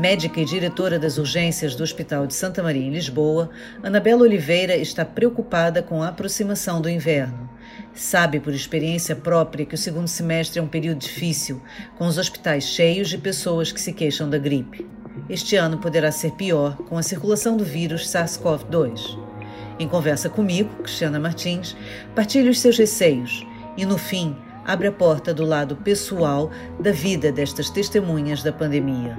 Médica e diretora das urgências do Hospital de Santa Maria em Lisboa, Anabela Oliveira está preocupada com a aproximação do inverno. Sabe por experiência própria que o segundo semestre é um período difícil, com os hospitais cheios de pessoas que se queixam da gripe. Este ano poderá ser pior com a circulação do vírus SARS-CoV-2. Em conversa comigo, Cristiana Martins, partilha os seus receios e, no fim, abre a porta do lado pessoal da vida destas testemunhas da pandemia.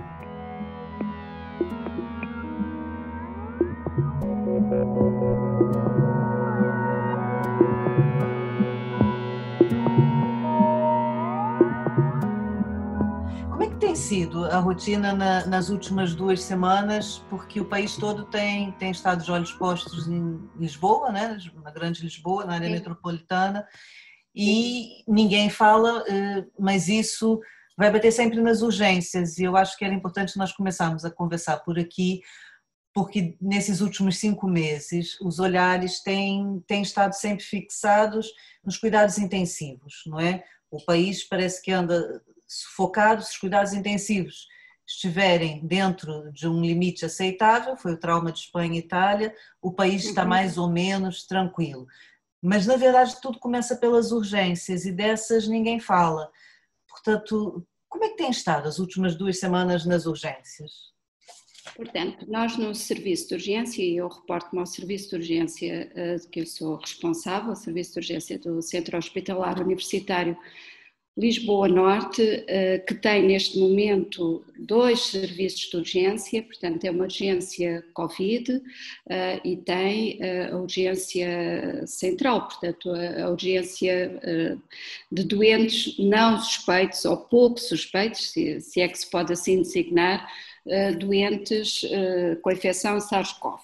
sido a rotina na, nas últimas duas semanas, porque o país todo tem, tem estado de olhos postos em Lisboa, né? na Grande Lisboa, na área Sim. metropolitana, e ninguém fala, eh, mas isso vai bater sempre nas urgências, e eu acho que era importante nós começarmos a conversar por aqui, porque nesses últimos cinco meses os olhares têm, têm estado sempre fixados nos cuidados intensivos, não é? O país parece que anda sufocado, se os cuidados intensivos estiverem dentro de um limite aceitável, foi o trauma de Espanha e Itália, o país está uhum. mais ou menos tranquilo. Mas na verdade tudo começa pelas urgências e dessas ninguém fala. Portanto, como é que tem estado as últimas duas semanas nas urgências? Portanto, nós no serviço de urgência, e eu reporto-me ao serviço de urgência eh, de que eu sou responsável, o serviço de urgência do Centro Hospitalar Universitário Lisboa Norte, eh, que tem neste momento dois serviços de urgência, portanto, é uma urgência Covid eh, e tem eh, a urgência central, portanto, a urgência de doentes não suspeitos ou pouco suspeitos, se é que se pode assim designar, doentes com infecção SARS-CoV.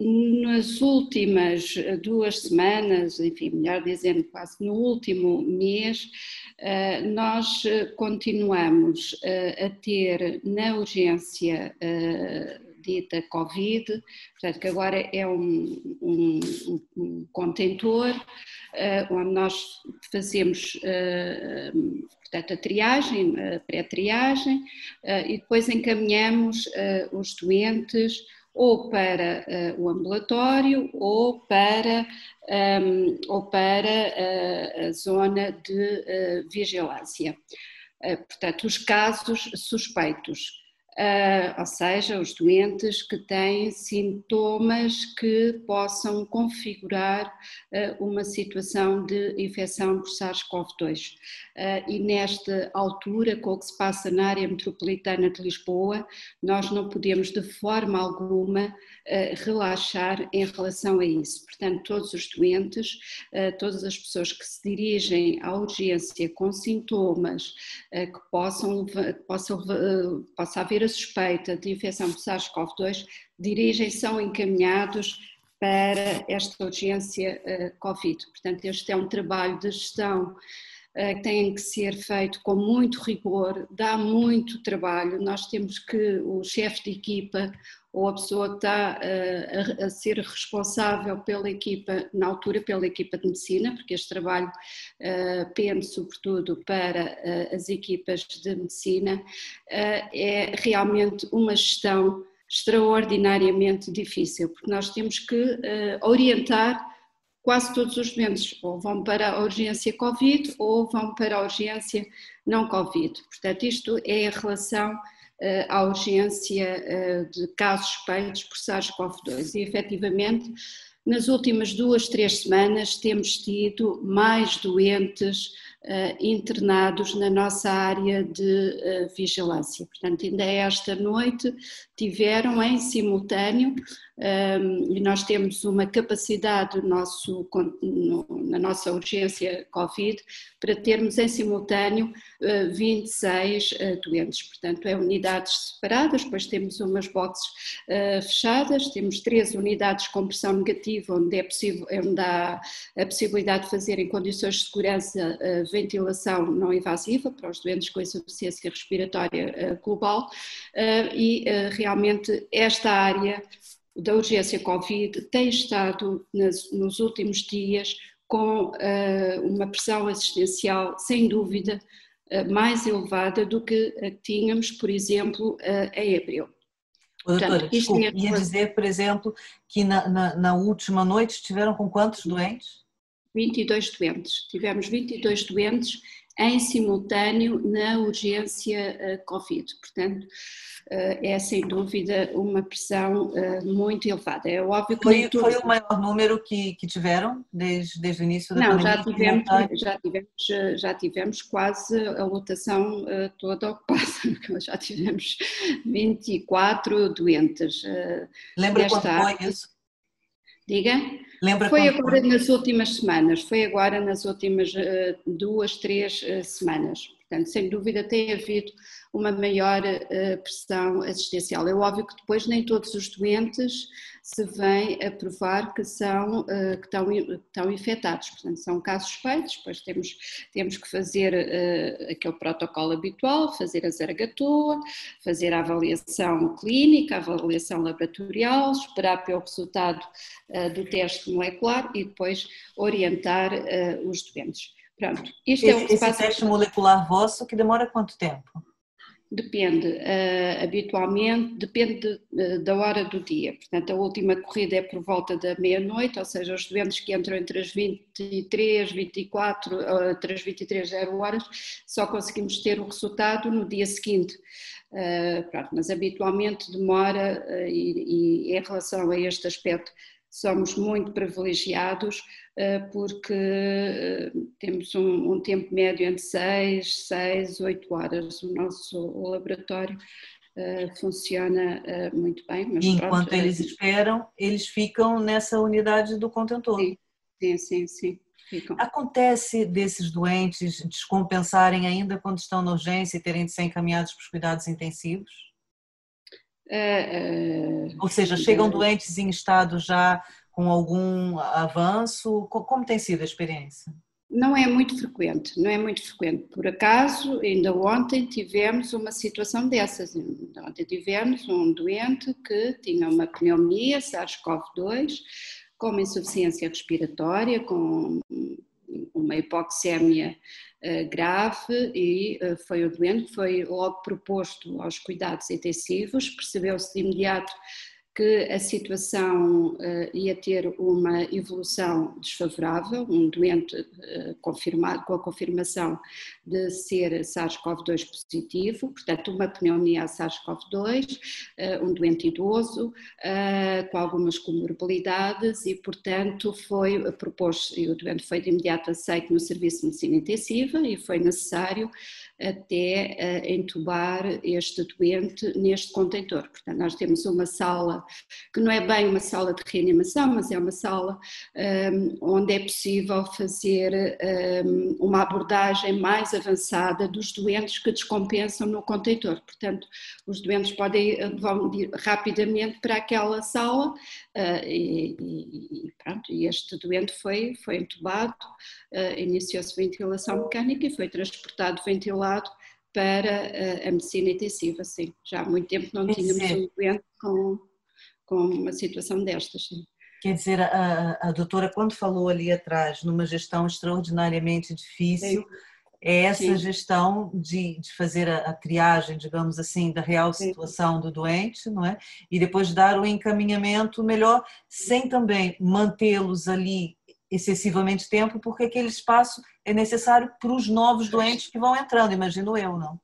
Nas últimas eh, duas semanas, enfim, melhor dizendo, quase no último mês, eh, nós eh, continuamos a ter na urgência dita Covid, portanto, que agora é um, um, um contentor onde nós fazemos portanto, a triagem, a pré-triagem, e depois encaminhamos os doentes ou para uh, o ambulatório ou para, um, ehm, ou para uh, a zona de uh, vigilância. portanto, os casos suspeitos ou seja, os doentes que têm sintomas que possam configurar uh, uma situação de infecção por SARS-CoV-2. Uh, ah, e nesta altura, com o que se passa na área metropolitana de Lisboa, nós não podemos de forma alguma relaxar em relação a isso. Portanto, todos os doentes, todas as pessoas que se dirigem à urgência com sintomas que possam, possam, possa haver a suspeita de infecção por SARS-CoV-2 dirigem, são encaminhados para esta urgência Covid. Portanto, este é um trabalho de gestão que tem que ser feito com muito rigor, dá muito trabalho. Nós temos que, o chefe de equipa ou a pessoa que está uh, a, a, ser responsável pela equipa, na altura pela equipa de medicina, porque este trabalho uh, pende sobretudo para as equipas de medicina, é realmente uma gestão extraordinariamente difícil, porque nós temos que orientar quase todos os doentes, ou vão para a urgência Covid ou vão para a urgência não Covid. Portanto, isto é em relação eh, à urgência eh, de casos suspeitos por SARS-CoV-2 e efetivamente nas últimas duas, três semanas temos tido mais doentes uh, internados na nossa área de uh, vigilância. Portanto, ainda esta noite tiveram em simultâneo um, e nós temos uma capacidade no nosso, no, na nossa urgência Covid para termos em simultâneo uh, 26 uh, doentes. Portanto, é unidades separadas, depois temos umas boxes uh, fechadas, temos três unidades com pressão negativa, onde, é possível, onde há a possibilidade de fazer em condições de segurança ventilação não invasiva para os doentes com insuficiência respiratória global e realmente esta área da urgência Covid tem estado nas, nos últimos dias com uma pressão assistencial, sem dúvida, mais elevada do que tínhamos, por exemplo, em abril. Doutora, Portanto, é ia dizer, por exemplo, que na, na, na, última noite estiveram com quantos doentes? 22 doentes. Tivemos 22 doentes em simultâneo na urgência uh, Covid. Portanto, uh, é sem dúvida uma pressão uh, muito elevada. É óbvio que. Foi, foi o maior número que, que tiveram desde, desde o início da Não, pandemia? Já tivemos, já, tivemos, já tivemos quase a lotação toda ocupada. Já tivemos 24 doentes. Lembra quando foi isso? Diga? Lembra foi agora nas últimas semanas, foi agora nas últimas uh, duas, três uh, semanas. Portanto, sem dúvida tem havido uma maior uh, pressão assistencial. É óbvio que depois nem todos os doentes se vêm a provar que, são, uh, que, estão, estão infectados, portanto são casos suspeitos, depois temos, temos que fazer uh, aquele protocolo habitual, fazer a zaragatua, fazer a avaliação clínica, a avaliação laboratorial, esperar pelo resultado do teste molecular e depois orientar os doentes. Pronto, isto esse, é o que esse teste molecular vosso que demora quanto tempo? Depende, uh, habitualmente, depende uh, da hora do dia. Portanto, a última corrida é por volta da meia-noite, ou seja, os doentes que entram entre as 23, 24, uh, entre as 23 0 horas, só conseguimos ter o resultado no dia seguinte. Uh, pronto, mas habitualmente demora, e, e em relação a este aspecto, somos muito privilegiados eh, porque eh, temos um, um, tempo médio entre 6, 6, 8 horas. O nosso laboratório uh, funciona muito bem. Enquanto pronto, eles esperam, eles ficam nessa unidade do contentor. Sim, sim, sim. sim. Ficam. Acontece desses doentes descompensarem ainda quando estão na urgência e terem de ser encaminhados para os cuidados intensivos? Uh, Ou seja, chegam doentes em estado já com algum avanço? Como tem sido a experiência? Não é muito frequente, não é muito frequente. Por acaso, ainda ontem tivemos uma situação dessas. Ontem tivemos um doente que tinha uma pneumonia, SARS-CoV-2, com uma insuficiência respiratória, com uma hipoxémia grave e uh, foi o doente foi logo proposto aos cuidados intensivos, percebeu-se de imediato que a situação uh, ia ter uma evolução desfavorável, um doente uh, confirmado com a confirmação de ser SARS-CoV-2 positivo, portanto uma pneumonia a SARS-CoV-2, uh, um doente idoso com algumas comorbilidades e portanto foi proposto, e o doente foi de imediato aceito no serviço de medicina intensiva e foi necessário até entubar este doente neste contentor. Portanto, nós temos uma sala que não é bem uma sala de reanimação, mas é uma sala um, onde é possível fazer um, uma abordagem mais avançada dos doentes que descompensam no contentor. Portanto, os doentes podem vão rapidamente para aquela sala uh, e, e, pronto, e este doente foi, foi entubado, uh, iniciou-se ventilação mecânica e foi transportado ventilado para a medicina intensiva, sim. Já há muito tempo não tínhamos um doente com, com uma situação destas. Sim. Quer dizer, a, a doutora, quando falou ali atrás, numa gestão extraordinariamente difícil, sim. é essa sim. gestão de, de fazer a, a, triagem, digamos assim, da real situação do doente, não é? E depois dar o encaminhamento melhor, sem também mantê-los ali excessivamente tempo, porque aquele espaço é necessário para os novos doentes que vão entrando, imagino eu, não?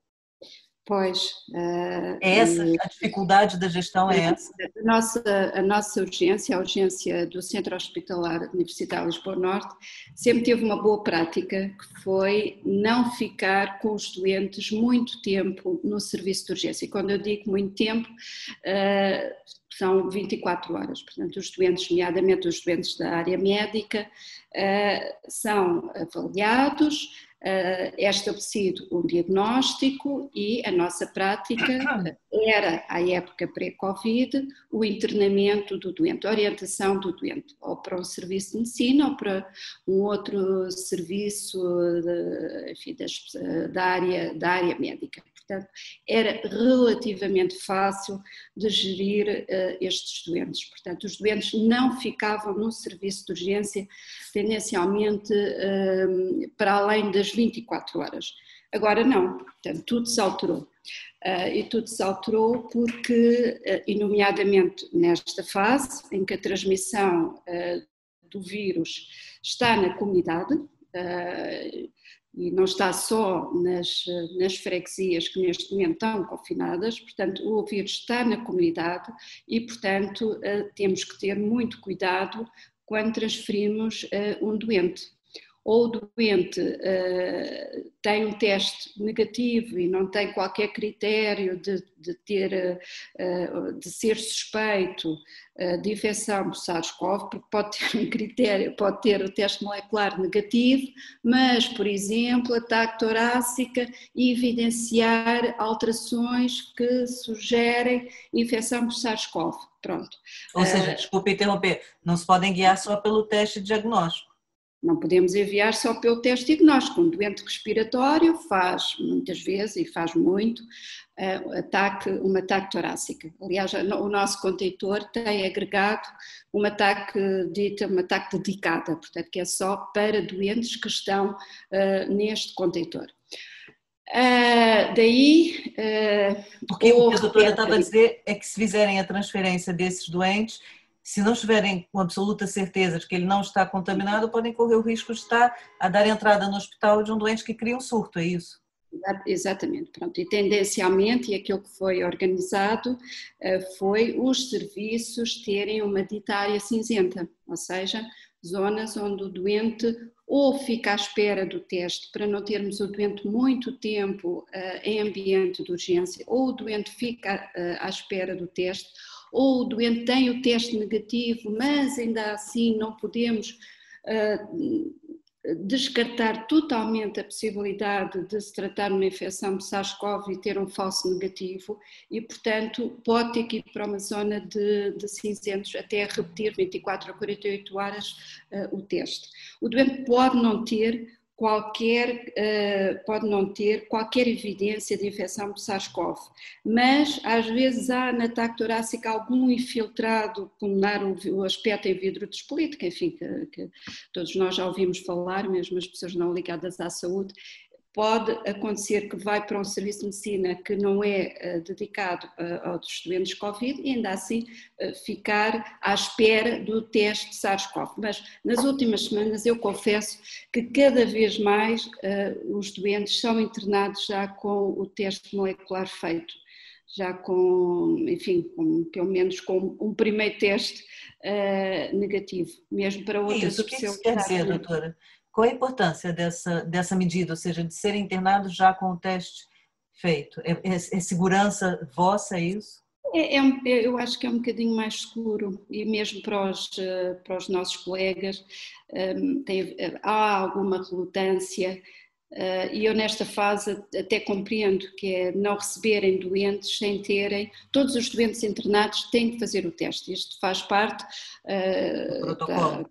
Pois. Uh, é essa a dificuldade da gestão é essa? A nossa, a nossa urgência, a urgência do Centro Hospitalar Universitário Lisboa Norte, sempre teve uma boa prática, que foi não ficar com os doentes muito tempo no serviço de urgência. E quando eu digo muito tempo, uh, são 24 horas. Portanto, os doentes, nomeadamente os doentes da área médica, uh, são avaliados, é estabelecido um diagnóstico e a nossa prática era, à época pré-Covid, o internamento do doente, a orientação do doente, ou para um serviço de medicina ou para um outro serviço de, enfim, das, da, área, da área médica. Portanto, era relativamente fácil de gerir uh, estes doentes. Portanto, os doentes não ficavam no serviço de urgência tendencialmente uh, para além das 24 horas. Agora não, portanto, tudo se alterou. Uh, e tudo se alterou porque, uh, nomeadamente nesta fase em que a transmissão do vírus está na comunidade, e não está só nas, nas freguesias que neste momento estão confinadas, portanto, o vírus está na comunidade e, portanto, temos que ter muito cuidado quando transferimos um doente ou o doente uh, tem um teste negativo e não tem qualquer critério de, de ter, uh, de ser suspeito uh, de infecção por SARS-CoV, porque pode ter um critério, pode ter o teste molecular negativo, mas, por exemplo, ataque torácica e evidenciar alterações que sugerem infecção por SARS-CoV. Pronto. Ou seja, desculpe interromper, não se podem guiar só pelo teste diagnóstico. Não podemos enviar só pelo teste diagnóstico. Um doente respiratório faz muitas vezes, e faz muito, uh, ataque, um ataque torácico. Aliás, o nosso contentor tem agregado um ataque dito, um ataque dedicado, portanto, que é só para doentes que estão uh, neste contentor. Uh, daí. Uh, Porque o que a doutora estava a dizer é que se fizerem a transferência desses doentes, se não estiverem com absoluta certeza de que ele não está contaminado, podem correr o risco de estar a dar entrada no hospital de um doente que cria um surto, é isso? Exatamente, pronto. E tendencialmente, e aquilo que foi organizado eh, foi os serviços terem uma ditária cinzenta, ou seja, zonas onde o doente ou fica à espera do teste para não termos o doente muito tempo eh, em ambiente de urgência, ou o doente fica eh, à espera do teste, ou o doente tem o teste negativo, mas ainda assim não podemos uh, descartar totalmente a possibilidade de se tratar de uma infecção de SARS-CoV e ter um falso negativo e, portanto, pode ter que ir para uma zona de, de cinzentos até repetir 24 a 48 horas uh, o teste. O doente pode não ter qualquer, uh, pode não ter qualquer evidência de infecção por SARS-CoV, mas às vezes há na ataque torácica algum infiltrado pulmonar, o, aspecto em vidro despolítico, enfim, que, que, todos nós já ouvimos falar, mesmo as pessoas não ligadas à saúde, pode acontecer que vai para um serviço de medicina que não é uh, dedicado uh, aos doentes Covid e ainda assim uh, ficar à espera do teste SARS-CoV. Mas nas últimas semanas eu confesso que cada vez mais os doentes são internados já com o teste molecular feito. Já com, enfim, com, pelo menos com um primeiro teste negativo, mesmo para outras Isso, o que isso quer dizer, doutora? Qual a importância dessa, dessa medida, ou seja, de ser internado já com o teste feito? É, é, é segurança vossa, é isso? É, é, eu acho que é um bocadinho mais seguro. E mesmo para os, eh, para os nossos colegas um, tem, há alguma relutância. Uh, e eu nesta fase até compreendo que é não receberem doentes sem terem, todos os doentes internados têm que fazer o teste, isto faz parte uh, da,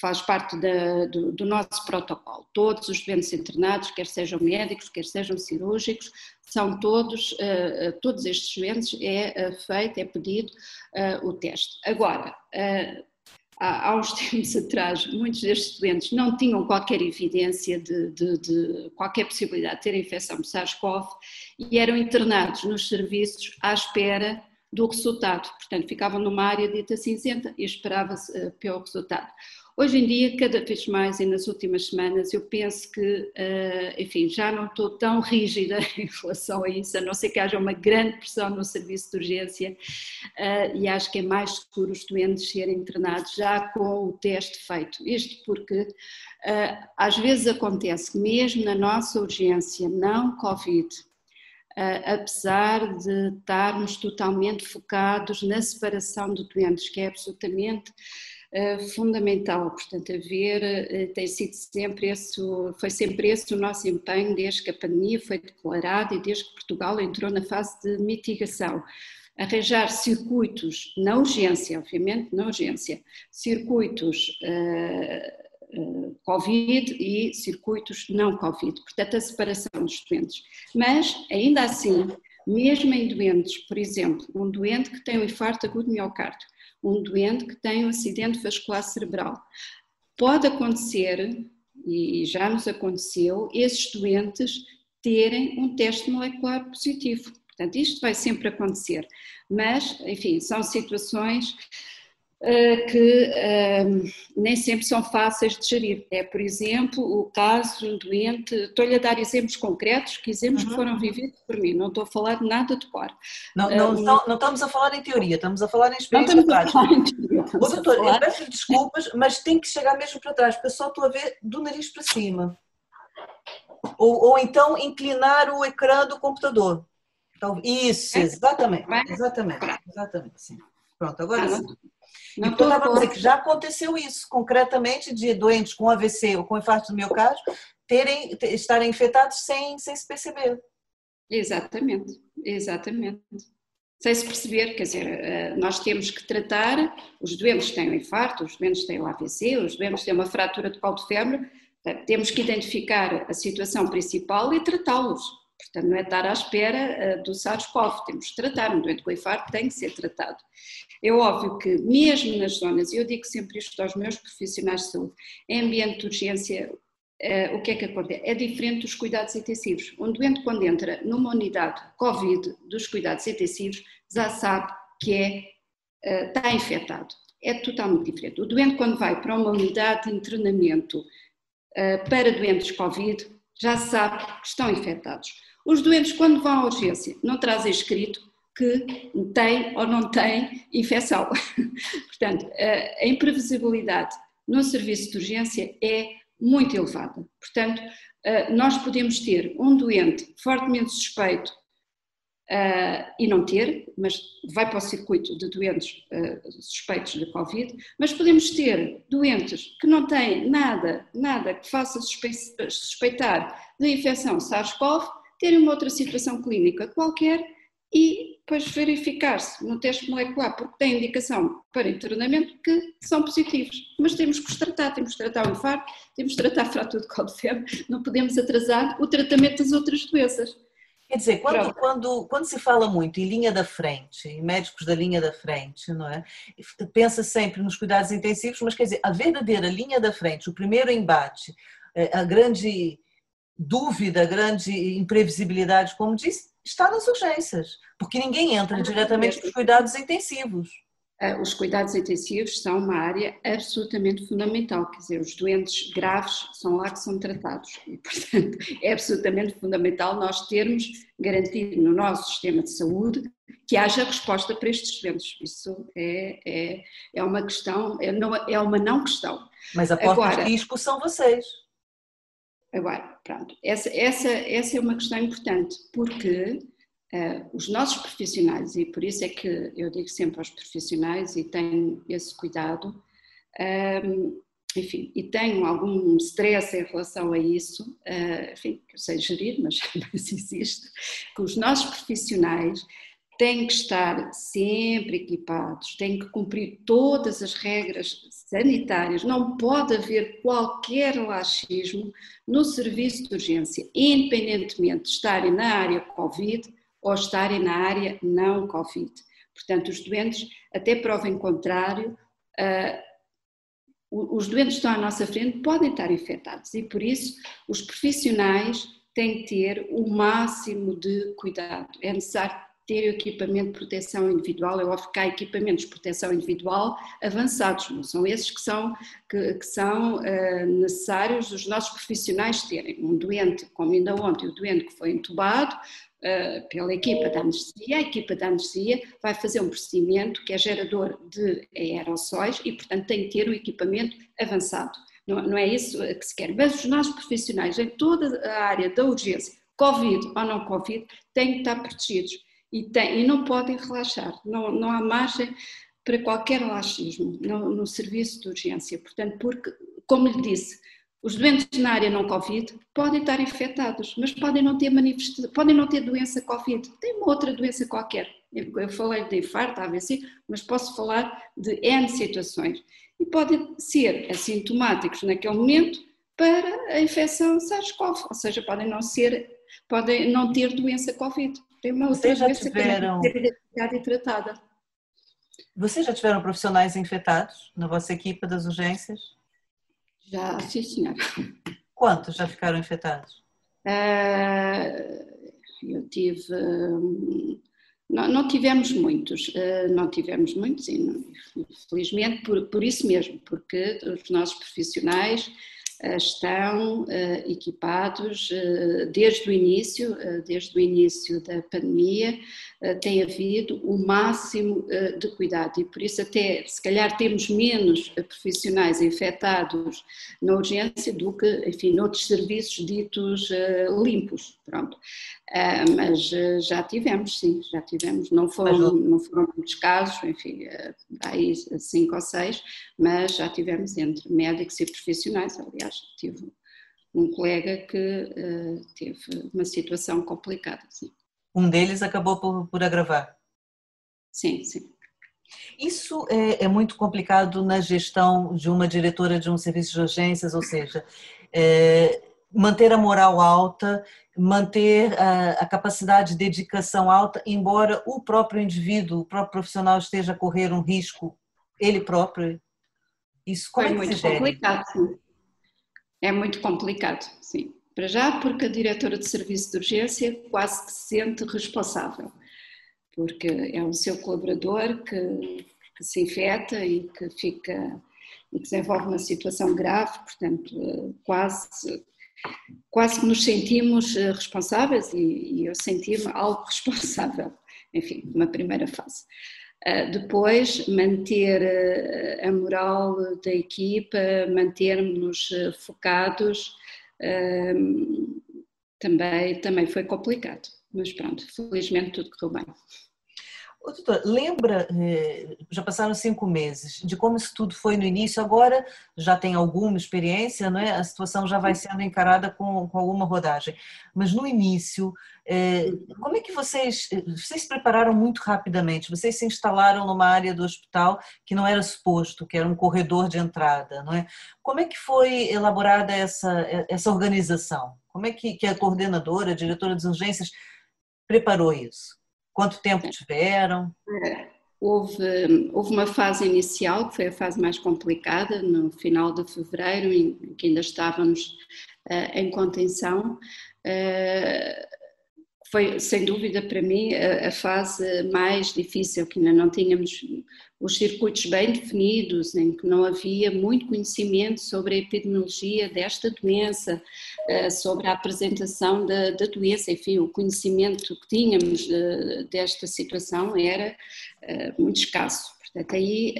faz parte da, do, do, nosso protocolo. Todos os doentes internados, quer sejam médicos, quer sejam cirúrgicos, são todos, uh, todos estes doentes é uh, feito, é pedido uh, o teste. Agora, há, há uns tempos atrás, muitos destes doentes não tinham qualquer evidência de, de, de qualquer possibilidade de ter infecção de SARS-CoV e eram internados nos serviços à espera do resultado. Portanto, ficavam numa área dita cinzenta e esperava-se pelo resultado. Hoje em dia, cada vez mais e nas últimas semanas, eu penso que, eh, enfim, já não estou tão rígida em relação a isso, a não ser que haja uma grande pressão no serviço de urgência eh, e acho que é mais seguro os doentes serem internados já com o teste feito. Isto porque eh, às vezes acontece que mesmo na nossa urgência não Covid, apesar de estarmos totalmente focados na separação de doentes, que é absolutamente fundamental, portanto, haver, eh, tem sido sempre esse, foi sempre esse o nosso empenho desde que a pandemia foi declarada e desde que Portugal entrou na fase de mitigação. Arranjar circuitos, na urgência, obviamente, na urgência, circuitos uh, Covid e circuitos não Covid, portanto, a separação dos doentes. Mas, ainda assim, mesmo em doentes, por exemplo, um doente que tem um infarto agudo de miocárdio, um doente que tem um acidente vascular cerebral, pode acontecer, e já nos aconteceu, esses doentes terem um teste molecular positivo. Portanto, isto vai sempre acontecer, mas, enfim, são situações que uh, nem sempre são fáceis de gerir. É, por exemplo, o caso de um doente, estou-lhe a dar exemplos concretos, que exemplos uhum. que foram vividos por mim, não estou a falar de nada de cor. Não, não, uh, não, não, estamos a falar em teoria, estamos a falar em experiência prática. Ô, doutor, eu peço desculpas, mas tem que chegar mesmo para trás, porque eu só estou a ver do nariz para cima. Ou, ou então inclinar o ecrã do computador. Então, isso, é? exatamente, exatamente, exatamente, sim. Pronto, agora sim. Não então, estava dizer que já aconteceu isso, concretamente, de doentes com AVC ou com infarto do miocárdio terem, estarem infectados sem, sem se perceber. Exatamente, exatamente. Sem se perceber, quer dizer, eh, nós temos que tratar os doentes têm o infarto, os doentes têm o AVC, os doentes têm uma fratura de colo de febre, temos que identificar a situação principal e tratá-los Portanto, não é estar à espera uh, do SARS-CoV, temos que tratar, um doente com infarto tem que ser tratado. É óbvio que, mesmo nas zonas, e eu digo sempre isto aos meus profissionais de saúde, em ambiente de urgência, uh, o que é que acontece? É diferente dos cuidados intensivos. Um doente, quando entra numa unidade COVID dos cuidados intensivos, já sabe que é, uh, está infectado. É totalmente diferente. O doente, quando vai para uma unidade de treinamento para doentes COVID, já sabe que estão infectados. Os doentes, quando vão à urgência, não trazem escrito que têm ou não têm infecção. Portanto, a imprevisibilidade no serviço de urgência é muito elevada. Portanto, nós podemos ter um doente fortemente suspeito e não ter, mas vai para o circuito de doentes suspeitos de Covid, mas podemos ter doentes que não têm nada, nada que faça suspeitar de infecção SARS-CoV terem uma outra situação clínica qualquer e depois verificar-se no teste molecular, porque tem indicação para internamento que são positivos. Mas temos que os tratar, temos que tratar o infarto, temos que tratar a fratura de colo de febre, não podemos atrasar o tratamento das outras doenças. Quer dizer, quando, quando, quando se fala muito em linha da frente, em médicos da linha da frente, não é? Pensa sempre nos cuidados intensivos, mas quer dizer, a verdadeira linha da frente, o primeiro embate, eh, a grande dúvida, grande imprevisibilidade, como disse, está nas urgências, porque ninguém entra diretamente nos cuidados intensivos. Ah, os cuidados intensivos são uma área absolutamente fundamental, quer dizer, os doentes graves são lá que são tratados e, portanto, é absolutamente fundamental nós termos garantido no nosso sistema de saúde que haja resposta para estes doentes. Isso é, é, é uma questão, é, não, é uma não questão. Mas a porta Agora, de risco são vocês. Agora, pronto, essa, essa, essa é uma questão importante, porque uh, os nossos profissionais, e por isso é que eu digo sempre aos profissionais e tenho esse cuidado, um, ehm, enfim, e tenho algum stress em relação a isso, uh, enfim, que eu sei gerir, mas, mas existe, que os nossos profissionais têm que estar sempre equipados, têm que cumprir todas as regras sanitárias, não pode haver qualquer laxismo no serviço de urgência, independentemente de estarem na área Covid ou estarem na área não Covid. Portanto, os doentes, até prova em contrário, uh, os doentes que estão à nossa frente podem estar infectados e por isso os profissionais têm que ter o máximo de cuidado. É necessário ter equipamento de proteção individual, é óbvio que há equipamentos de proteção individual avançados, não são esses que são, que, que são uh, necessários os nossos profissionais terem. Um doente, como ainda ontem, o doente que foi entubado, Uh, pela equipa da anestesia, a equipa da anestesia vai fazer um procedimento que é gerador de aerossóis e, portanto, tem que ter o equipamento avançado. Não, não, é isso que se quer. Mas os nossos profissionais em toda a área da urgência, Covid ou não Covid, têm que estar protegidos e, tem, e não podem relaxar, não, não há margem para qualquer laxismo no, no serviço de urgência. Portanto, porque, como lhe disse, os doentes na área não Covid podem estar infectados, mas podem não ter manifestação, podem não ter doença Covid, tem uma outra doença qualquer. Eu falei de infarto, AVC, mas posso falar de N situações. E podem ser assintomáticos naquele momento, para a infecção SARS-CoV, ou seja, podem não ser, podem não ter doença Covid. Tem uma Vocês já doença tiveram... e tratada. Vocês já tiveram profissionais infectados na vossa equipa das urgências? Já, sim, senhora. Quantos já ficaram infectados? Uh, eu tive. Um, não, não, tivemos muitos, uh, não tivemos muitos, e não, felizmente por, por isso mesmo, porque os nossos profissionais eh, estão eh, equipados eh, desde o início, desde o início da pandemia, tem havido o máximo de cuidado e por isso até se calhar temos menos profissionais infectados na urgência do que, enfim, noutros serviços ditos limpos, pronto. Mas já tivemos, sim, já tivemos, não foram, não foram muitos casos, enfim, aí cinco ou seis, mas já tivemos entre médicos e profissionais, aliás, tive um colega que uh, teve uma situação complicada. Sim. Um deles acabou por, por agravar? Sim, sim. Isso é, é, muito complicado na gestão de uma diretora de um serviço de urgências, ou seja, é, manter a moral alta, manter a, a, capacidade de dedicação alta, embora o próprio indivíduo, o próprio profissional esteja a correr um risco, ele próprio. Isso como é muito complicado. Sim. É muito complicado, sim. Para já, porque a diretora de serviço de urgência quase que se sente responsável, porque é o seu colaborador que, que se infecta e que fica e que desenvolve uma situação grave, portanto, quase quase que nos sentimos eh, responsáveis e, e eu senti-me algo responsável, enfim, numa primeira fase. Uh, depois, manter uh, a moral da equipa, mantermos uh, focados, também, também foi complicado. Mas pronto, felizmente tudo correu bem. Ô, doutor, lembra, eh, já passaram cinco meses, de como isso tudo foi no início, agora já tem alguma experiência, não é? a situação já vai sendo encarada com, com alguma rodagem. Mas no início, eh, como é que vocês, vocês se prepararam muito rapidamente? Vocês se instalaram numa área do hospital que não era suposto, que era um corredor de entrada, não é? Como é que foi elaborada essa, essa organização? Como é que, que a coordenadora, a diretora de urgências, preparou isso? Quanto tempo tiveram? É, houve, houve uma fase inicial, que foi a fase mais complicada, no final de fevereiro, em que ainda estávamos uh, em contenção. Uh, foi, sem dúvida, para mim, a, a, fase mais difícil, que ainda não tínhamos os circuitos bem definidos, em que não havia muito conhecimento sobre a epidemiologia desta doença, eh, sobre a apresentação da, da doença, enfim, o conhecimento que tínhamos eh, desta situação era eh, muito escasso. Portanto, aí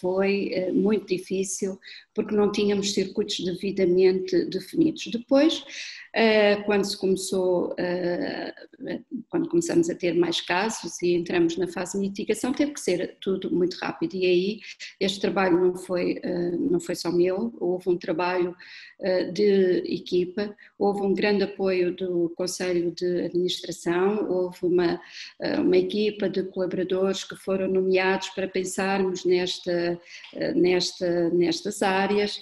foi muito difícil porque não tínhamos circuitos devidamente definidos. Depois, eh, quando se começou, eh, quando começamos a ter mais casos e entramos na fase de mitigação, teve que ser tudo muito rápido e aí este trabalho não foi, eh, não foi só meu, houve um trabalho de equipa, houve um grande apoio do Conselho de Administração, houve uma, uma equipa de colaboradores que foram nomeados para pensarmos nesta, nesta, nestas áreas,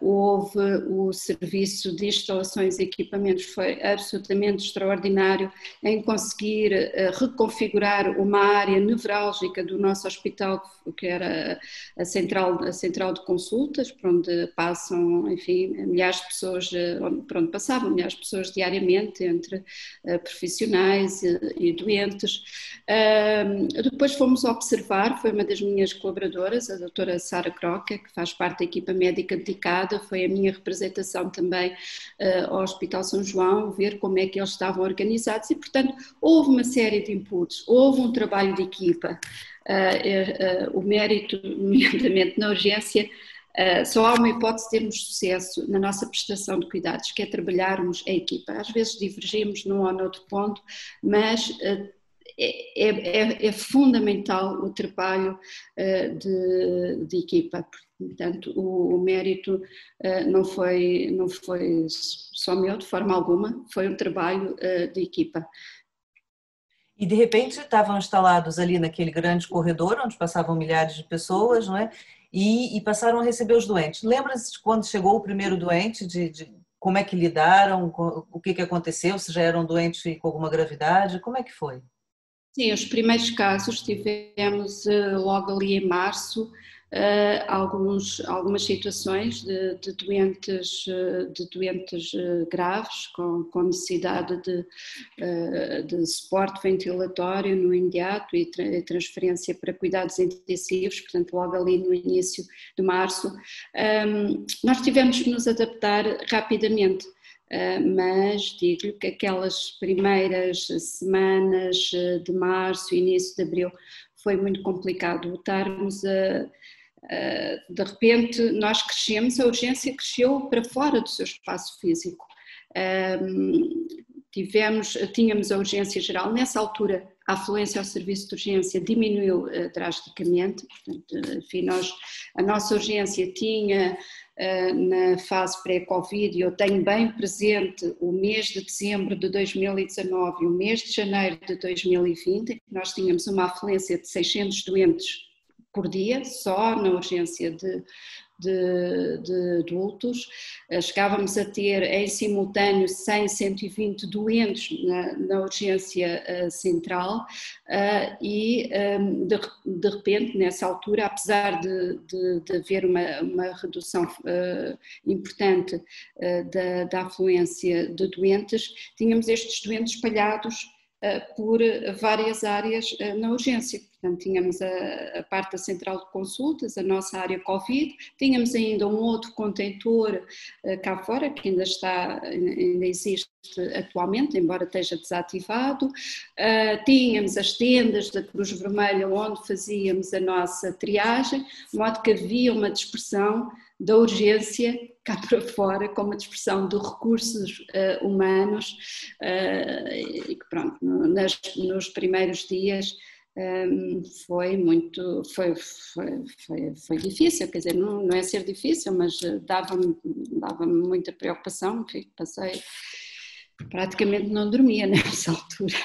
houve o serviço de instalações e equipamentos foi absolutamente extraordinário em conseguir eh, reconfigurar uma área nevrálgica do nosso hospital, que era a central, a central de consultas, por onde passam, enfim, milhares de pessoas, eh, por onde passavam milhares de pessoas diariamente, entre eh, profissionais e doentes. Depois fomos observar, foi uma das minhas colaboradoras, a doutora Sara Croca, que faz parte da equipa médica dedicada, foi a minha representação também ao Hospital São João, ver como é que eles estavam organizados e, portanto, houve uma série de inputs, houve um trabalho de equipa. Uh, uh, uh, o mérito, nomeadamente na urgência, só há uma hipótese de termos sucesso na nossa prestação de cuidados, que é trabalharmos a equipa. Às vezes divergimos num ou noutro ponto, mas é, é, é, fundamental o trabalho de, de equipa. Portanto, o, o mérito uh, não, foi, não foi só meu, de forma alguma, foi um trabalho uh, de equipa. E de repente estavam instalados ali naquele grande corredor onde passavam milhares de pessoas, não é? e, e passaram a receber os doentes. Lembra-se de quando chegou o primeiro doente, de, de como é que lidaram, o que, que aconteceu, se já eram doentes com alguma gravidade, como é que foi? Sim, os primeiros casos tivemos eh, logo ali em março, uh, alguns, algumas situações de, de doentes, eh, de doentes graves com, com necessidade de, de suporte ventilatório no imediato e, tra transferência para cuidados intensivos, portanto logo ali no início de março. Nós tivemos que nos adaptar rapidamente. Uh, mas digo-lhe que aquelas primeiras semanas de março, início de abril, foi muito complicado estarmos a, ah, de repente nós crescemos, a urgência cresceu para fora do seu espaço físico. Tivemos, tínhamos a urgência geral, nessa altura a afluência ao serviço de urgência diminuiu uh, drasticamente, portanto, enfim, nós, a nossa urgência tinha uh, na fase pré-Covid, eu tenho bem presente o mês de dezembro de 2019 e o mês de janeiro de 2020, nós tínhamos uma afluência de 600 doentes por dia, só na urgência de, de, de, adultos. Eh, chegávamos a ter em simultâneo 100, 120 doentes na, na urgência uh, central uh, e ehm, de, de, repente, nessa altura, apesar de, de, de haver uma, uma redução importante da, da afluência de doentes, tínhamos estes doentes espalhados por várias áreas na urgência. Portanto, tínhamos a, parte da central de consultas, a nossa área Covid, tínhamos ainda um outro contentor cá fora, que ainda está, ainda existe atualmente, embora esteja desativado. Tínhamos as tendas da Cruz Vermelha, onde fazíamos a nossa triagem, de modo que havia uma dispersão da urgência cá para fora, com uma dispersão de recursos uh, humanos, e que pronto, nas, nos primeiros dias um, foi muito, foi, foi, foi, foi, difícil, quer dizer, não, não é ser difícil, mas eh, dava-me dava muita preocupação, passei, praticamente não dormia nessa altura,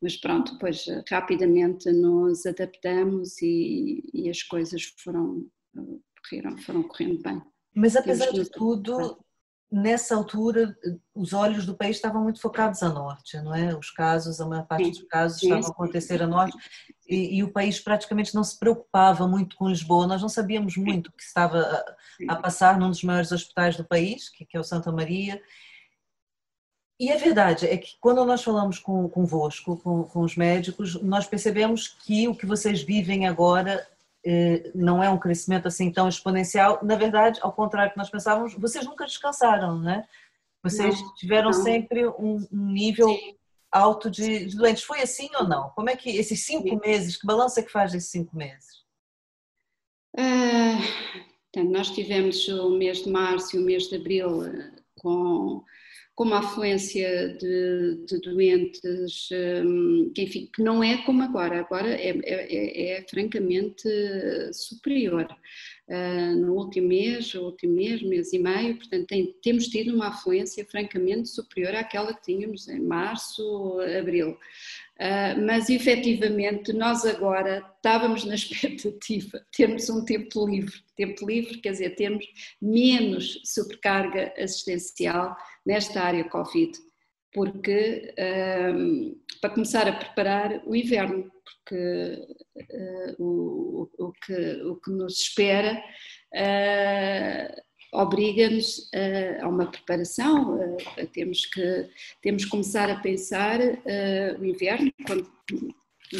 mas pronto, depois rapidamente nos adaptamos e, e as coisas foram, correram, foram correndo bem. Mas apesar de tudo, nessa altura os olhos do país estavam muito focados a norte, não é? Os casos, a maior parte dos casos estavam a acontecer a norte e, e, o país praticamente não se preocupava muito com Lisboa. Nós não sabíamos muito o que estava a, a passar num dos maiores hospitais do país, que, que, é o Santa Maria. E a verdade é que quando nós falamos com, convosco, com, com os médicos, nós percebemos que o que vocês vivem agora não é um crescimento assim tão exponencial. Na verdade, ao contrário do que nós pensávamos, vocês nunca descansaram, né? Vocês não, tiveram não. sempre um, nível Sim. alto de, de, doentes. Foi assim ou não? Como é que esses cinco Sim. meses, que balanço é que faz desses cinco meses? Uh, nós tivemos o mês de março e o mês de abril uh, com com uma afluência de, de doentes um, que, enfim, que não é como agora, agora é, é, é, é francamente superior. Uh, no último mês, último mês, mês e meio, portanto tem, temos tido uma afluência francamente superior àquela que tínhamos em março, abril. Uh, mas efetivamente nós agora estávamos na expectativa de termos um tempo livre, tempo livre quer dizer, termos menos sobrecarga assistencial nesta área Covid, porque um, para começar a preparar o inverno, porque uh, o, o, que, o que nos espera uh, obriga-nos a, uma preparação, temos, que, temos que começar a pensar o inverno, quando,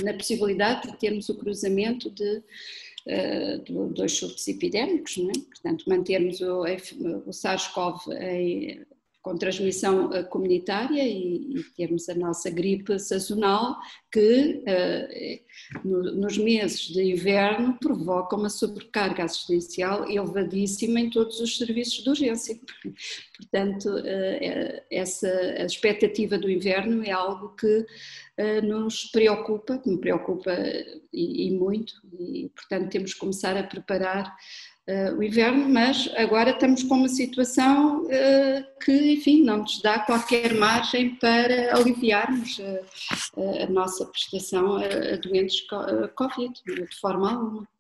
na possibilidade de termos o cruzamento de dois surtos epidémicos, é? portanto mantermos o, o SARS-CoV com transmissão eh, comunitária e, e, termos a nossa gripe sazonal que uh, no, nos meses de inverno provoca uma sobrecarga assistencial elevadíssima em todos os serviços de urgência. Portanto, uh, essa a expectativa do inverno é algo que nos preocupa, que me preocupa e, e muito, e portanto temos que começar a preparar o inverno, mas agora estamos com uma situação uh, que, enfim, não nos dá qualquer margem para aliviarmos uh, a nossa prestação a, a doentes Covid, de forma alguma.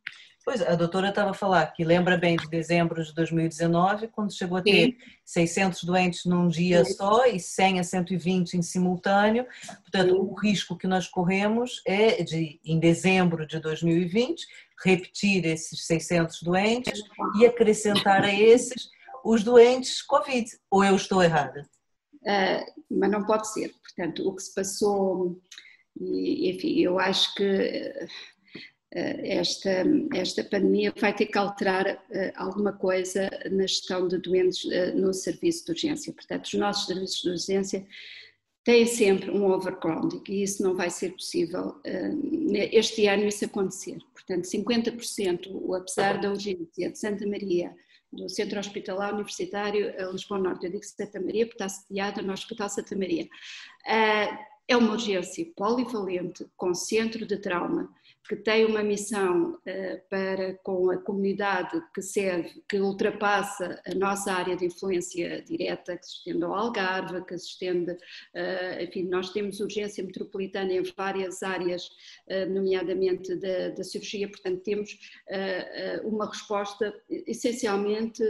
Pois, a doutora estava a falar que lembra bem de dezembro de 2019, quando chegou a ter Sim. 600 doentes num dia Sim. só e 100 a 120 em simultâneo. Portanto, Sim. o risco que nós corremos é de, em dezembro de 2020, repetir esses 600 doentes e acrescentar a esses os doentes Covid. Ou eu estou errada? Uh, mas não pode ser. Portanto, o que se passou, enfim, eu acho que esta, esta pandemia vai ter que alterar eh, alguma coisa na gestão de doentes eh, no serviço de urgência. Portanto, os nossos serviços de urgência têm sempre um overcrowding e isso não vai ser possível este ano isso acontecer. Portanto, 50%, apesar da urgência de Santa Maria, do Centro Hospitalar Universitário Lisboa Norte, eu digo Santa Maria porque está sediada no Hospital Santa Maria, é uma urgência polivalente com centro de trauma, que tem uma missão uh, para com a comunidade que serve, que ultrapassa a nossa área de influência direta, que se estende ao Algarve, que se estende, uh, enfim, nós temos urgência metropolitana em várias áreas, uh, nomeadamente da, da, cirurgia, portanto temos uma resposta essencialmente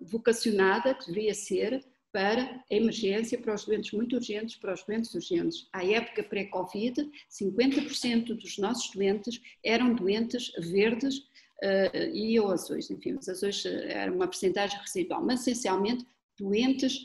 vocacionada, que deveria ser, para a emergência, para os doentes muito urgentes, para os doentes urgentes. À época pré-Covid, 50% dos nossos doentes eram doentes verdes uh, e ou azuis, enfim, os azuis eh, era uma percentagem residual, mas essencialmente doentes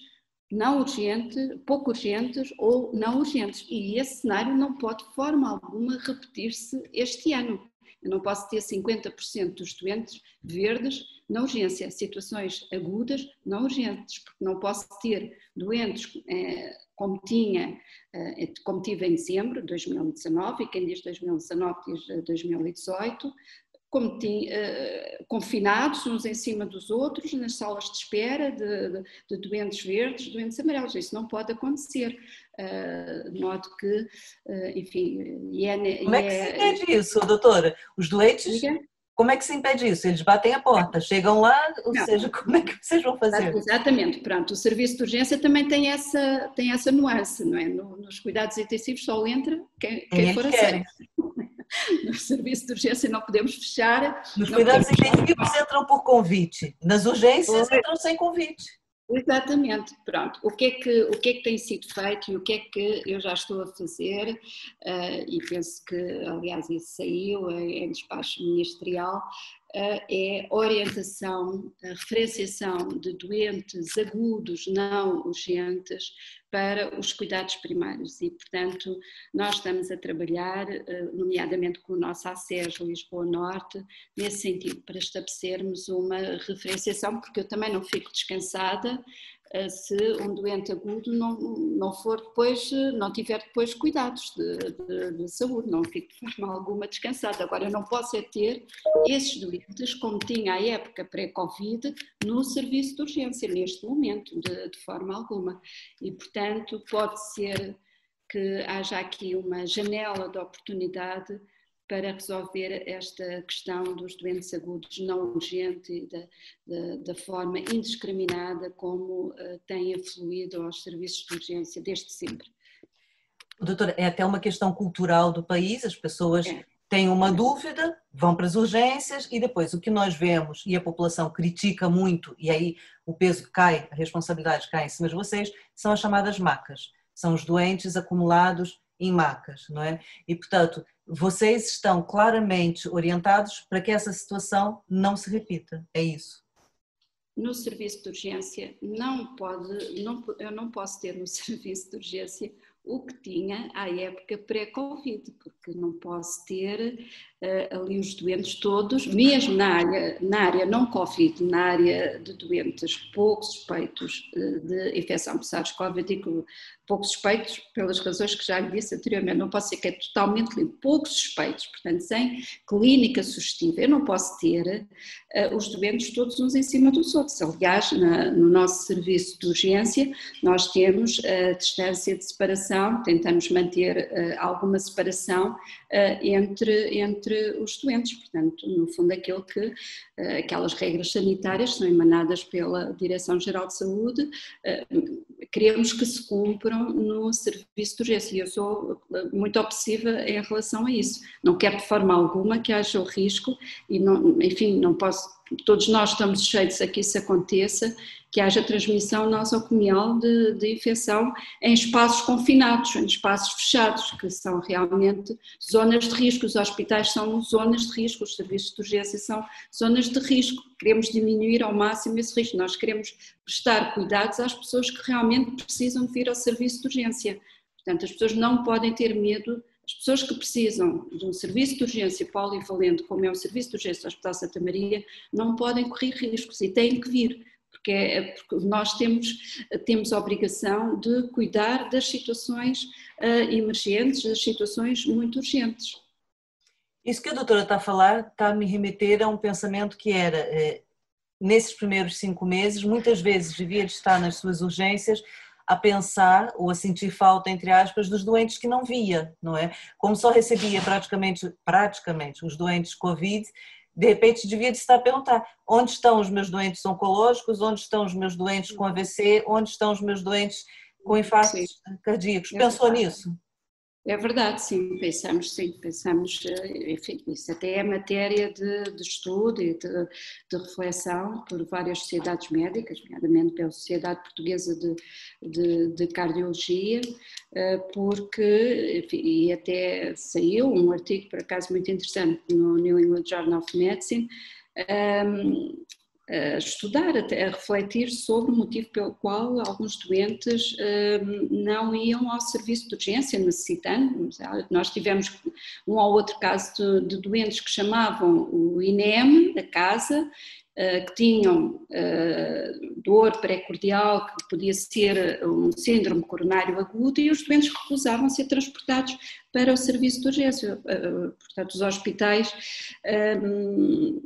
não urgentes, pouco urgentes ou não urgentes. E esse cenário não pode de forma alguma repetir-se este ano. Eu não posso ter 50% dos doentes verdes na urgência, situações agudas não urgentes, porque não posso ter doentes eh, como tinha, eh, como tive em dezembro de 2019, e quem diz 2019 diz 2018, como tinha, uh, confinados uns em cima dos outros, nas salas de espera de, de, de doentes verdes, doentes amarelos. Isso não pode acontecer. Uh, de modo que, uh, enfim, e é, Como é que se é isso, doutora? Os doentes. Diga? Como é que se impede isso? Eles batem a porta, chegam lá, ou não. seja, como é que vocês vão fazer? Exatamente, pronto, o serviço de urgência também tem essa, tem essa nuance, não é? No, nos cuidados intensivos só entra quem, quem for aceito. no serviço de urgência não podemos fechar. Nos cuidados intensivos entram por convite, nas urgências entram sem convite. Exatamente, pronto. O que, é que, o que é que tem sido feito e o que é que eu já estou a fazer, uh, e penso que, aliás, isso saiu em despacho ministerial, é orientação, referenciação de doentes agudos não urgentes para os cuidados primários. E, portanto, nós estamos a trabalhar, eh, nomeadamente com o nosso ACES Lisboa Norte, nesse sentido, para estabelecermos uma referenciação, porque eu também não fico descansada se um doente agudo não, não for depois, eh, não tiver depois cuidados de, de, de saúde, não fique de forma alguma descansado. Agora, eu não posso é ter esses doentes, como tinha à época pré-Covid, no serviço de urgência, neste momento, de, de forma alguma. E, portanto, pode ser que haja aqui uma janela de oportunidade para resolver esta questão dos doentes agudos não urgentes e da, da, da, forma indiscriminada como uh, tem afluído aos serviços de urgência desde sempre. Doutora, é até uma questão cultural do país, as pessoas é. têm uma dúvida, vão para as urgências e depois o que nós vemos e a população critica muito e aí o peso cai, a responsabilidade cai em cima de vocês, são as chamadas macas, são os doentes acumulados em macas, não é? E portanto, vocês estão claramente orientados para que essa situação não se repita, é isso? No serviço de urgência não pode, não, eu não posso ter no serviço de urgência o que tinha à época pré-Covid, porque não posso ter uh, ali os doentes todos, mesmo na área, na área não Covid, na área de doentes pouco suspeitos uh, de infecção por SARS-CoV, digo pouco suspeitos pelas razões que já lhe disse anteriormente, não posso ser que é totalmente limpo, pouco suspeitos, portanto sem clínica sugestiva, eu não posso ter uh, os doentes todos uns em cima dos outros, aliás na, no nosso serviço de urgência nós temos a distância de separação, tentamos manter alguma separação entre, entre entre os doentes, portanto, no fundo aquilo que, eh, aquelas regras sanitárias são emanadas pela Direção-Geral de Saúde, queremos que se cumpram no serviço de urgência e eu sou muito obsessiva em relação a isso. Não quero de forma alguma que haja o risco e, não, enfim, não posso, todos nós estamos sujeitos a que isso aconteça que haja transmissão nosocomial de, de infecção em espaços confinados, em espaços fechados, que são realmente zonas de risco. Os hospitais são zonas de risco, os serviços de urgência são zonas de risco. Queremos diminuir ao máximo esse risco. Nós queremos prestar cuidados às pessoas que realmente precisam vir ao serviço de urgência. Portanto, as pessoas não podem ter medo as pessoas que precisam de um serviço de urgência polivalente, como é o serviço de urgência do Hospital Santa Maria, não podem correr riscos e têm que vir porque, é, porque nós temos, temos a obrigação de cuidar das situações uh, emergentes, das situações muito urgentes. Isso que a doutora está a falar está a me remeter a um pensamento que era, eh, nesses primeiros cinco meses, muitas vezes devia de estar nas suas urgências a pensar ou a sentir falta, entre aspas, dos doentes que não via, não é? Como só recebia praticamente, praticamente os doentes Covid, de repente devia de estar a perguntar onde estão os meus doentes oncológicos, onde estão os meus doentes com AVC, onde estão os meus doentes com infartos cardíacos. Pensou nisso? É verdade, sim, pensamos, sim, pensamos, eh, enfim, isso até é matéria de, de estudo e de, de, reflexão por várias sociedades médicas, nomeadamente pela Sociedade Portuguesa de, de, de Cardiologia, eh, porque, enfim, e até saiu um artigo, por acaso, muito interessante no New England Journal of Medicine, um, ehm, a estudar, a refletir sobre o motivo pelo qual alguns doentes hum, não iam ao serviço de urgência necessitando. Nós tivemos um ou outro caso de, doentes que chamavam o INEM da casa eh, que tinham eh, dor pré-cordial, que podia ser um síndrome coronário agudo, e os doentes recusavam ser transportados para o serviço de urgência. Eh, portanto, os hospitais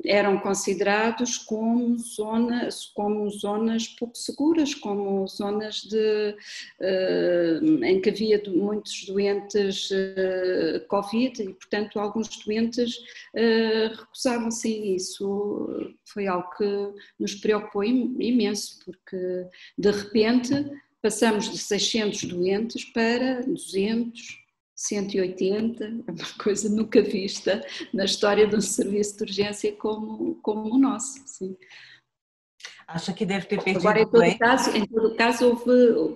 eram considerados como, zona, como zonas pouco seguras, como zonas de, em que havia muitos doentes Covid e, portanto, alguns doentes recusavam-se. Isso foi algo que nos preocupou imenso, porque de repente passamos de 600 doentes para 200, 180, é uma coisa nunca vista na história de um serviço de urgência como, como o nosso. Sim. Acha que deve ter perdido Agora, em todo caso, em todo caso houve,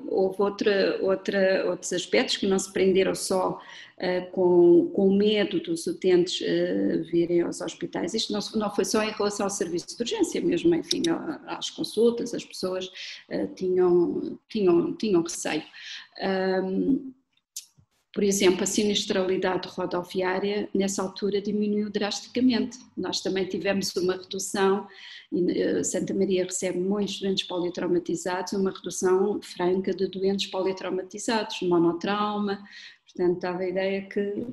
houve outra, outra, outros aspectos que não se prenderam só uh, com, com o medo dos utentes uh, virem aos hospitais. Isto não, não foi só em relação ao serviço de urgência mesmo, enfim, às consultas, as pessoas uh, tinham, tinham, tinham receio. Um, por exemplo, a sinistralidade rodoviária nessa altura diminuiu drasticamente. Nós também tivemos uma redução, eh, Santa Maria recebe muitos doentes politraumatizados, uma redução franca de doentes politraumatizados, monotrauma, portanto dava a ideia que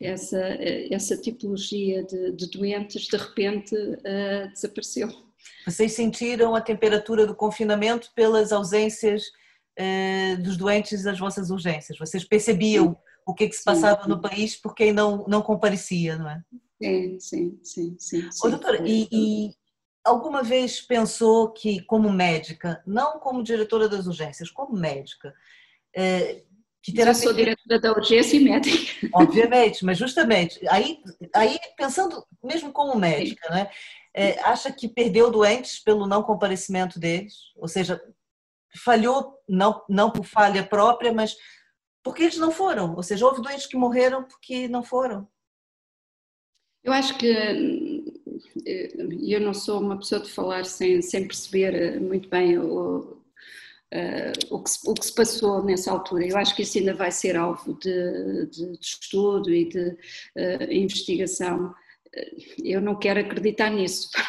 essa, essa tipologia de, de doentes de repente uh, desapareceu. Vocês sentiram a temperatura do confinamento pelas ausências eh, dos doentes das vossas urgências? Vocês percebiam o que, que se passava sim. no país por quem não, não comparecia, não é? Sim, sim, sim. sim, Ô, doutora, e, e alguma vez pensou que, como médica, não como diretora das urgências, como médica, é, que terá Eu sou diretora da urgência e médica. Obviamente, mas justamente, aí, aí pensando mesmo como médica, né, é, acha que perdeu doentes pelo não comparecimento deles? Ou seja, falhou, não, não por falha própria, mas porque eles não foram. Ou seja, houve doentes que morreram porque não foram. Eu acho que eh, eu não sou uma pessoa de falar sem, sem perceber eh, muito bem o, uh, o, que se, o que se passou nessa altura. Eu acho que isso ainda vai ser alvo de, de, de estudo e de uh, investigação. Eu não quero acreditar nisso.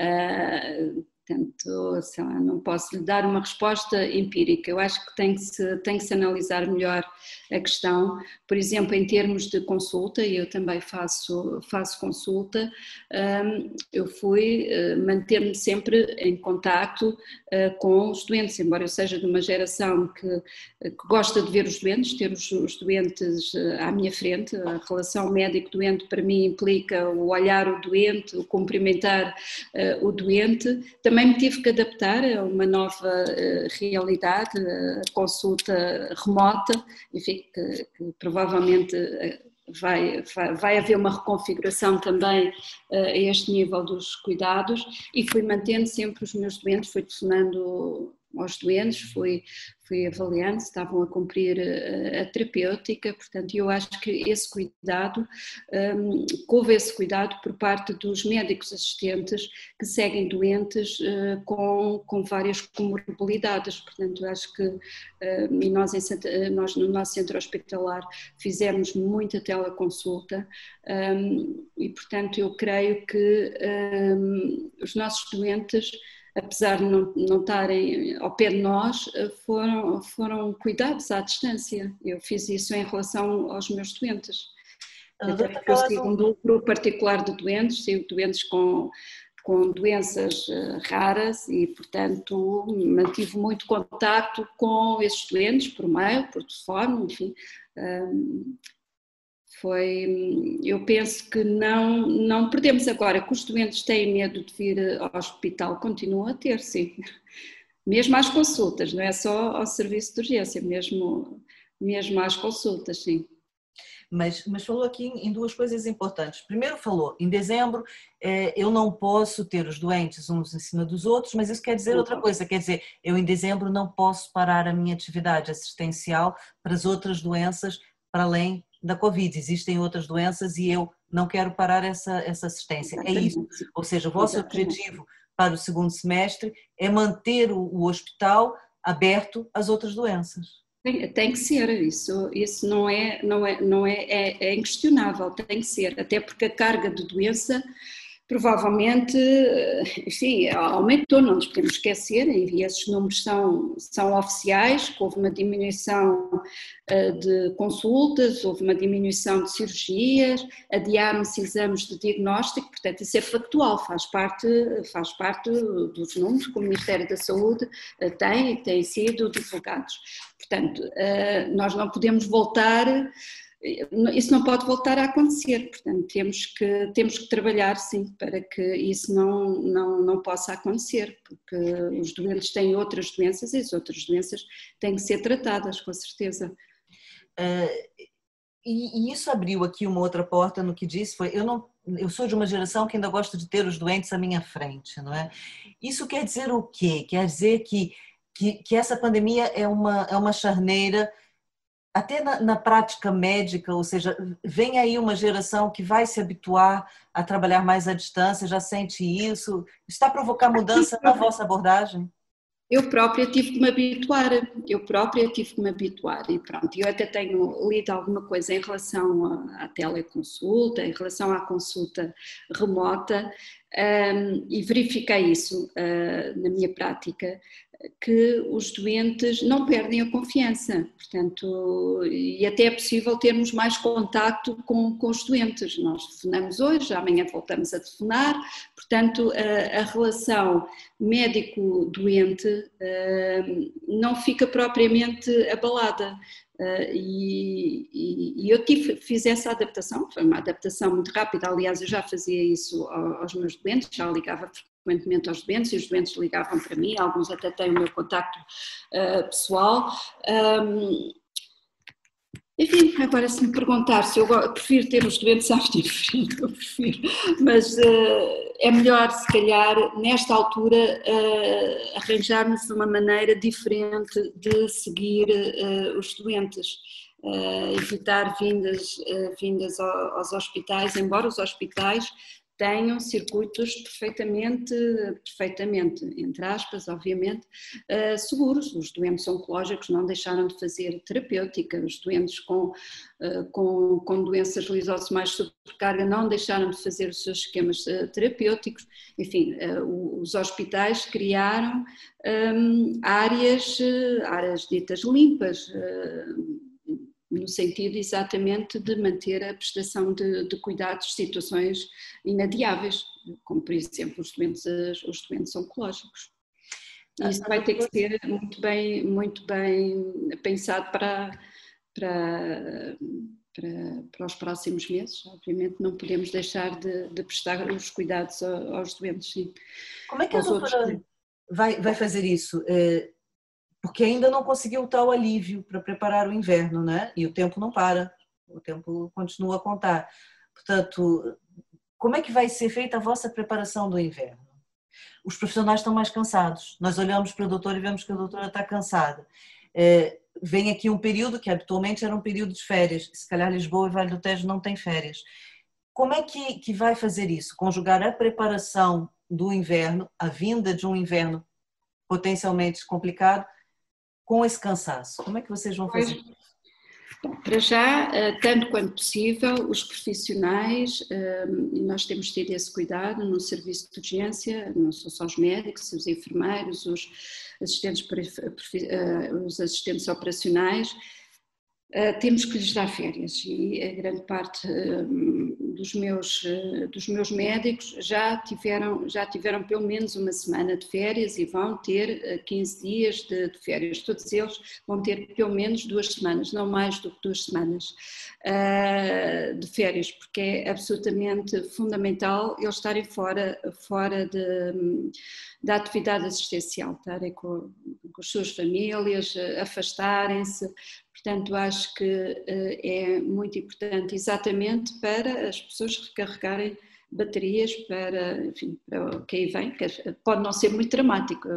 Uh, Portanto, lá, não posso lhe dar uma resposta empírica. Eu acho que tem que se, tem que se analisar melhor a questão, por exemplo, em termos de consulta, eu também faço, faço consulta, hum, eu fui eh, manter-me sempre em contato eh, com os doentes, embora eu seja de uma geração que, que gosta de ver os doentes, ter os, os doentes à minha frente, a relação médico-doente para mim implica o olhar o doente, o cumprimentar o doente, também também me tive que adaptar a uma nova uh, realidade, a consulta remota, enfim, que, que provavelmente vai, vai, vai, haver uma reconfiguração também uh, a este nível dos cuidados e fui mantendo sempre os meus doentes, fui telefonando aos doentes, fui, fui avaliando se estavam a cumprir a, eh, a terapêutica, portanto eu acho que esse cuidado, um, houve esse cuidado por parte dos médicos assistentes que seguem doentes uh, com, com várias comorbilidades, portanto eu acho que uh, e nós, em, nós no nosso centro hospitalar fizemos muita teleconsulta um, e portanto eu creio que um, os nossos doentes apesar de não, não estarem ao pé de nós, eh, foram, foram cuidados à distância. Eu fiz isso em relação aos meus doentes. Até eu sigo um grupo particular de doentes, sigo doentes com, com doenças eh, raras e, portanto, mantive muito contacto com esses doentes por mail, por telefone, enfim foi, eu penso que não, não perdemos agora, que os doentes têm medo de vir ao hospital, continuam a ter, sim. Mesmo às consultas, não é só ao serviço de urgência, mesmo, mesmo às consultas, sim. Mas, mas falou aqui em duas coisas importantes. Primeiro falou, em dezembro é, eu não posso ter os doentes uns em cima dos outros, mas isso quer dizer outra coisa, quer dizer, eu em dezembro não posso parar a minha atividade assistencial para as outras doenças, para além da Covid, existem outras doenças e eu não quero parar essa, essa assistência. É isso. Ou seja, o vosso objetivo para o segundo semestre é manter o, o hospital aberto às outras doenças. Tem, tem, que ser, isso, isso não, é, não, é, não é, é, é inquestionável, tem que ser, até porque a carga de doença provavelmente, enfim, aumentou, não nos podemos esquecer, e esses números são, são oficiais, houve uma diminuição eh, de consultas, houve uma diminuição de cirurgias, adiaram-se exames de diagnóstico, portanto isso é factual, faz parte, faz parte dos números que o Ministério da Saúde eh, tem e têm sido divulgados. Portanto, eh, nós não podemos voltar isso não pode voltar a acontecer, portanto temos que, temos que trabalhar sim para que isso não, não, não possa acontecer, porque os doentes têm outras doenças e as outras doenças têm que ser tratadas, com certeza. Uh, e, e, isso abriu aqui uma outra porta no que disse, foi, eu não, eu sou de uma geração que ainda gosta de ter os doentes à minha frente, não é? Isso quer dizer o quê? Quer dizer que, que, que essa pandemia é uma, é uma charneira até na, na, prática médica, ou seja, vem aí uma geração que vai se habituar a trabalhar mais à distância, já sente isso? Está a provocar mudança na vossa abordagem? Eu própria tive que me habituar, eu própria tive que me habituar e pronto, eu até tenho lido alguma coisa em relação à, teleconsulta, em relação à consulta remota um, e verifiquei isso uh, na minha prática que os doentes não perdem a confiança, portanto, e até é possível termos mais contacto com, com os doentes. Nós telefonamos hoje, amanhã voltamos a telefonar, portanto, a, a relação médico-doente uh, não fica propriamente abalada. Uh, e, e, e, eu tive, fiz essa adaptação, foi uma adaptação muito rápida, aliás eu já fazia isso aos meus doentes, já ligava frequentemente aos doentes e os doentes ligavam para mim, alguns até têm o meu contacto uh, pessoal. Um, enfim, agora se me perguntar se eu prefiro ter os doentes à minha frente, eu prefiro, mas uh, é melhor se calhar nesta altura uh, arranjarmos uma maneira diferente de seguir uh, os doentes. evitar vindas, vindas aos hospitais, embora os hospitais tenham circuitos perfeitamente, perfeitamente, entre aspas, obviamente, uh, seguros. Os doentes oncológicos não deixaram de fazer terapêutica, os doentes com, uh, com, com doenças lisosomais sobrecarga não deixaram de fazer os seus esquemas uh, terapêuticos. Enfim, os hospitais criaram um, áreas, áreas ditas limpas no sentido exatamente de manter a prestação de, de cuidados, situações inadiáveis, como por exemplo os doentes, os doentes oncológicos. Isso vai ter que ser muito bem, muito bem pensado para, para, para, para os próximos meses. Obviamente não podemos deixar de, de prestar os cuidados aos doentes. Sim. Como é que a doutora, vai, vai fazer isso? Porque ainda não conseguiu tal alívio para preparar o inverno, né? E o tempo não para, o tempo continua a contar. Portanto, como é que vai ser feita a vossa preparação do inverno? Os profissionais estão mais cansados. Nós olhamos para a doutora e vemos que a doutora está cansada. É, vem aqui um período que habitualmente era um período de férias. Se calhar Lisboa e Vale do Tejo não têm férias. Como é que, que vai fazer isso? Conjugar a preparação do inverno, a vinda de um inverno potencialmente complicado, com esse cansaço? Como é que vocês vão fazer? Bom, para já, eh, tanto quanto possível, os profissionais, eh, nós temos tido esse cuidado no serviço de urgência, não são só os médicos, os enfermeiros, os assistentes, eh, os assistentes operacionais, temos que lhes dar férias e a grande parte dos, meus, uh, dos meus médicos já tiveram, já tiveram pelo menos uma semana de férias e vão ter 15 dias de, de, férias. Todos eles vão ter pelo menos duas semanas, não mais do que duas semanas de férias, porque é absolutamente fundamental eles estarem fora, fora de, da atividade assistencial, estarem com, com as suas famílias, afastarem-se, Portanto, acho que uh, é muito importante exatamente para as pessoas recarregarem baterias para, enfim, para quem vem, pode não ser muito dramático,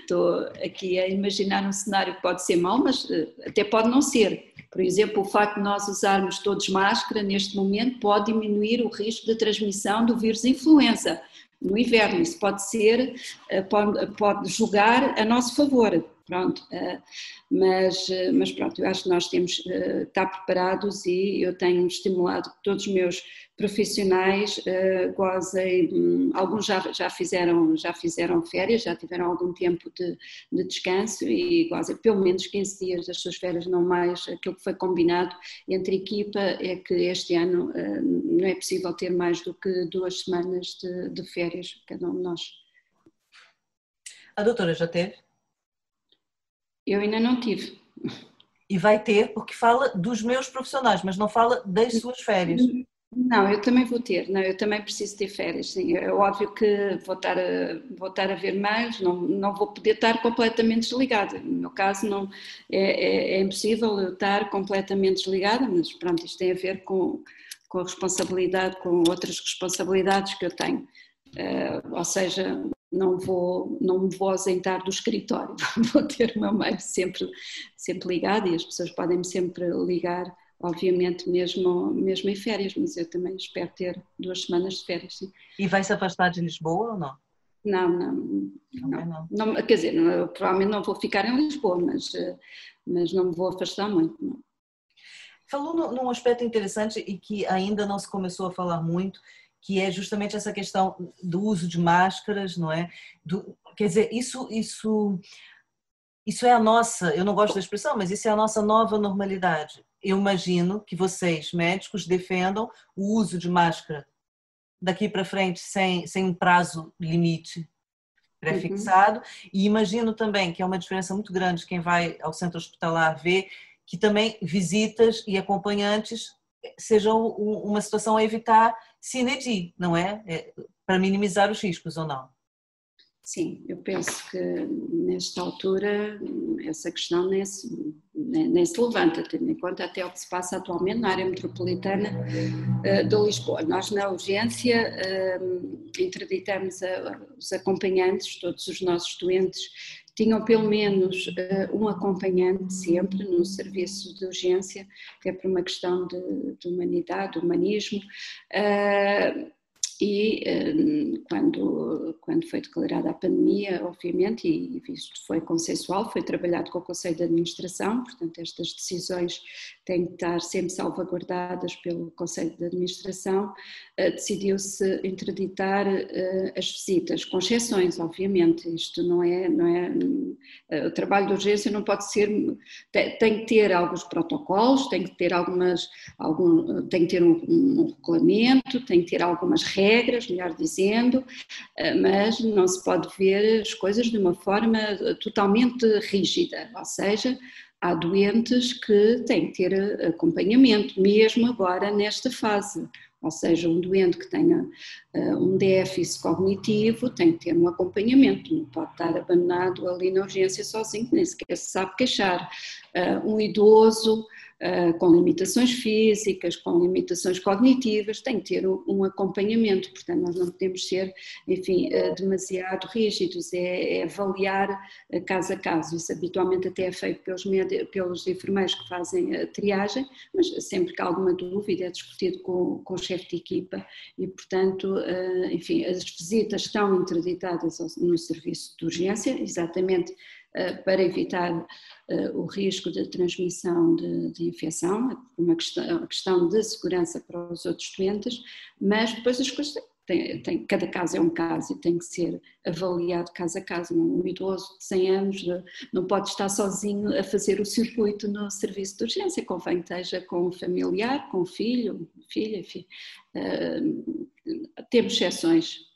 estou, aqui a imaginar um cenário que pode ser mau, mas uh, até pode não ser. Por exemplo, o facto de nós usarmos todos máscara neste momento pode diminuir o risco de transmissão do vírus influenza no inverno, isso pode ser, uh, pode, pode jogar a nosso favor, pronto, uh, mas, uh, mas pronto, eu acho que nós temos uh, estar preparados e eu tenho estimulado todos os meus profissionais gozem, um, alguns já, já, fizeram, já fizeram férias, já tiveram algum tempo de, de descanso e gozem pelo menos 15 dias das suas férias, não mais aquilo que foi combinado entre equipa é que este ano não é possível ter mais do que duas semanas de, de férias, cada um de nós. A doutora já teve? Eu ainda não tive. E vai ter, porque fala dos meus profissionais, mas não fala das suas férias. Não, eu também vou ter, não, eu também preciso ter férias, sim. É óbvio que vou estar a, vou estar a ver mais, não, não vou poder estar completamente desligada. No meu caso, não, é, é, é impossível eu estar completamente desligada, mas pronto, isto tem a ver com, com a responsabilidade, com outras responsabilidades que eu tenho. Uh, ou seja, não vou, não me vou ausentar do escritório, vou ter o meu mail sempre, sempre ligado e as pessoas podem-me sempre ligar, obviamente, mesmo, mesmo em férias, mas eu também espero ter duas semanas de férias. Sim. E vai se afastar de Lisboa ou não? Não, não. não, não. quer dizer, provavelmente não vou ficar em Lisboa, mas, mas não me vou afastar muito. Não. Falou num aspecto interessante e que ainda não se começou a falar muito, que é justamente essa questão do uso de máscaras, não é? Do, quer dizer, isso, isso, isso é a nossa, eu não gosto da expressão, mas isso é a nossa nova normalidade. Eu imagino que vocês, médicos, defendam o uso de máscara daqui para frente sem, sem um prazo limite pré-fixado. Uhum. E imagino também que é uma diferença muito grande quem vai ao centro hospitalar ver que também visitas e acompanhantes sejam uma situação a evitar sine não é? é para minimizar os riscos ou não? Sim, eu penso que nesta altura essa questão nem se, nem, nem se levanta, tendo em conta até o que se passa atualmente na área metropolitana uh, de Lisboa. Nós, na urgência, uh, interditamos a, os acompanhantes, todos os nossos doentes tinham pelo menos uh, um acompanhante sempre no serviço de urgência, é por uma questão de, de humanidade, de humanismo. Uh, e hum, quando, quando foi declarada a pandemia, obviamente, e isto foi consensual, foi trabalhado com o Conselho de Administração, portanto, estas decisões têm de estar sempre salvaguardadas pelo Conselho de Administração, eh, decidiu-se interditar eh, as visitas, com exceções, obviamente, isto não é, não é, eh, o trabalho de urgência não pode ser, tem que ter alguns protocolos, tem que ter algumas, algum, tem que ter um, um regulamento, tem que ter algumas regras, regras, melhor dizendo, eh, mas não se pode ver as coisas de uma forma totalmente rígida, ou seja, há doentes que têm que ter acompanhamento, mesmo agora nesta fase. Ou seja, um doente que tenha um déficit cognitivo tem que ter um acompanhamento, não pode estar abandonado ali na urgência sozinho, nem sequer se sabe queixar. Um idoso com limitações físicas, com limitações cognitivas, tem que ter um, acompanhamento, portanto nós não podemos ser, enfim, uh, demasiado rígidos, é, é, avaliar uh, caso a caso, isso habitualmente até é feito pelos, pelos enfermeiros que fazem a triagem, mas sempre que há alguma dúvida é discutido com, com o chefe de equipa. E, portanto, enfim, as visitas estão interditadas no serviço de urgência, exatamente para evitar o risco de transmissão de, de infecção, uma questão, questão, de segurança para os outros doentes, mas depois as coisas têm, cada caso é um caso e tem que ser avaliado caso a caso. Um idoso de 100 anos não pode estar sozinho a fazer o circuito no serviço de urgência, convém que esteja com um familiar, com um filho, filha, enfim. Uh, temos exceções,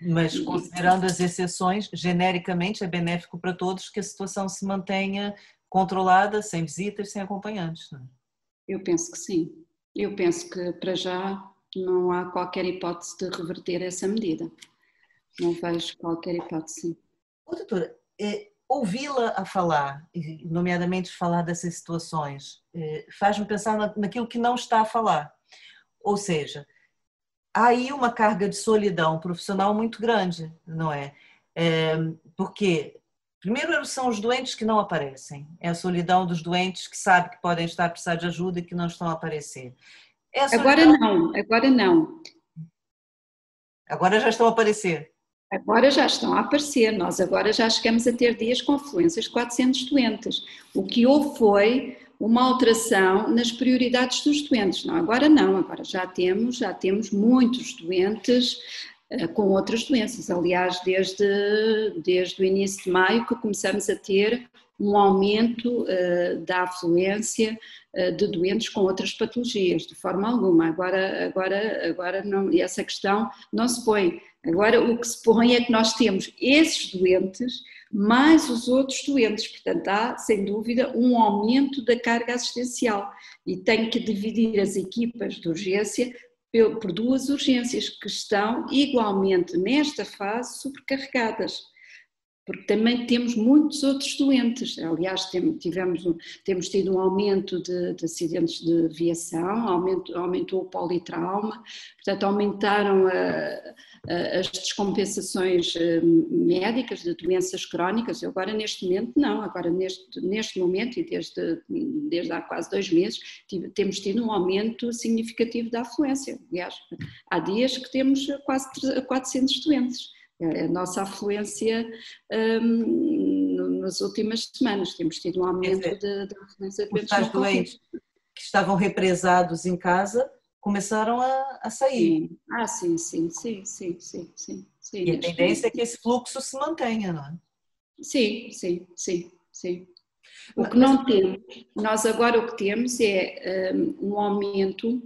mas considerando as exceções, genericamente é benéfico para todos que a situação se mantenha controlada, sem visitas, sem acompanhantes. Não é? Eu penso que sim. Eu penso que para já não há qualquer hipótese de reverter essa medida. Não vejo qualquer hipótese. Ô, doutora, é, ouvi-la a falar, nomeadamente falar dessas situações, é, faz-me pensar naquilo que não está a falar. Ou seja, aí uma carga de solidão profissional muito grande, não é? é porque, primeiro, são os doentes que não aparecem, é a solidão dos doentes que sabem que podem estar precisando de ajuda e que não estão a aparecer. É a agora não, agora não. Agora já estão a aparecer. Agora já estão a aparecer, nós agora já chegamos a ter dias com fluências de 400 doentes. O que houve foi uma alteração nas prioridades dos doentes. Não, agora não, agora já temos, já temos muitos doentes uh, com outras doenças. Aliás, desde, desde o início de maio que começamos a ter um aumento uh, da afluência uh, de doentes com outras patologias, de forma alguma. Agora, agora, agora não, essa questão não se põe. Agora o que se põe é que nós temos esses doentes mais os outros doentes. Portanto, há, sem dúvida, um aumento da carga assistencial e tem que dividir as equipas de urgência por duas urgências que estão igualmente nesta fase sobrecarregadas porque também temos muitos outros doentes. Aliás, tivemos, temos tido um aumento de, de acidentes de viação, aumento, aumentou o politrauma, portanto, aumentaram a, a, as descompensações eh, médicas de doenças crónicas. Agora, neste momento, não. Agora, neste, neste momento, e desde, desde há quase dois meses, temos tido um aumento significativo da afluência. Aliás, há dias que temos quase 400 doentes a nossa afluência um, nas últimas semanas. Temos tido um aumento de, de afluência de Os doentes que estavam represados em casa começaram a, a sair. Sim. Ah, sim, sim, sim, sim, sim, sim, sim. E a tendência é que esse fluxo se mantenha, não é? Sim, sim, sim, sim. O que não temos, nós agora o que temos é um, um aumento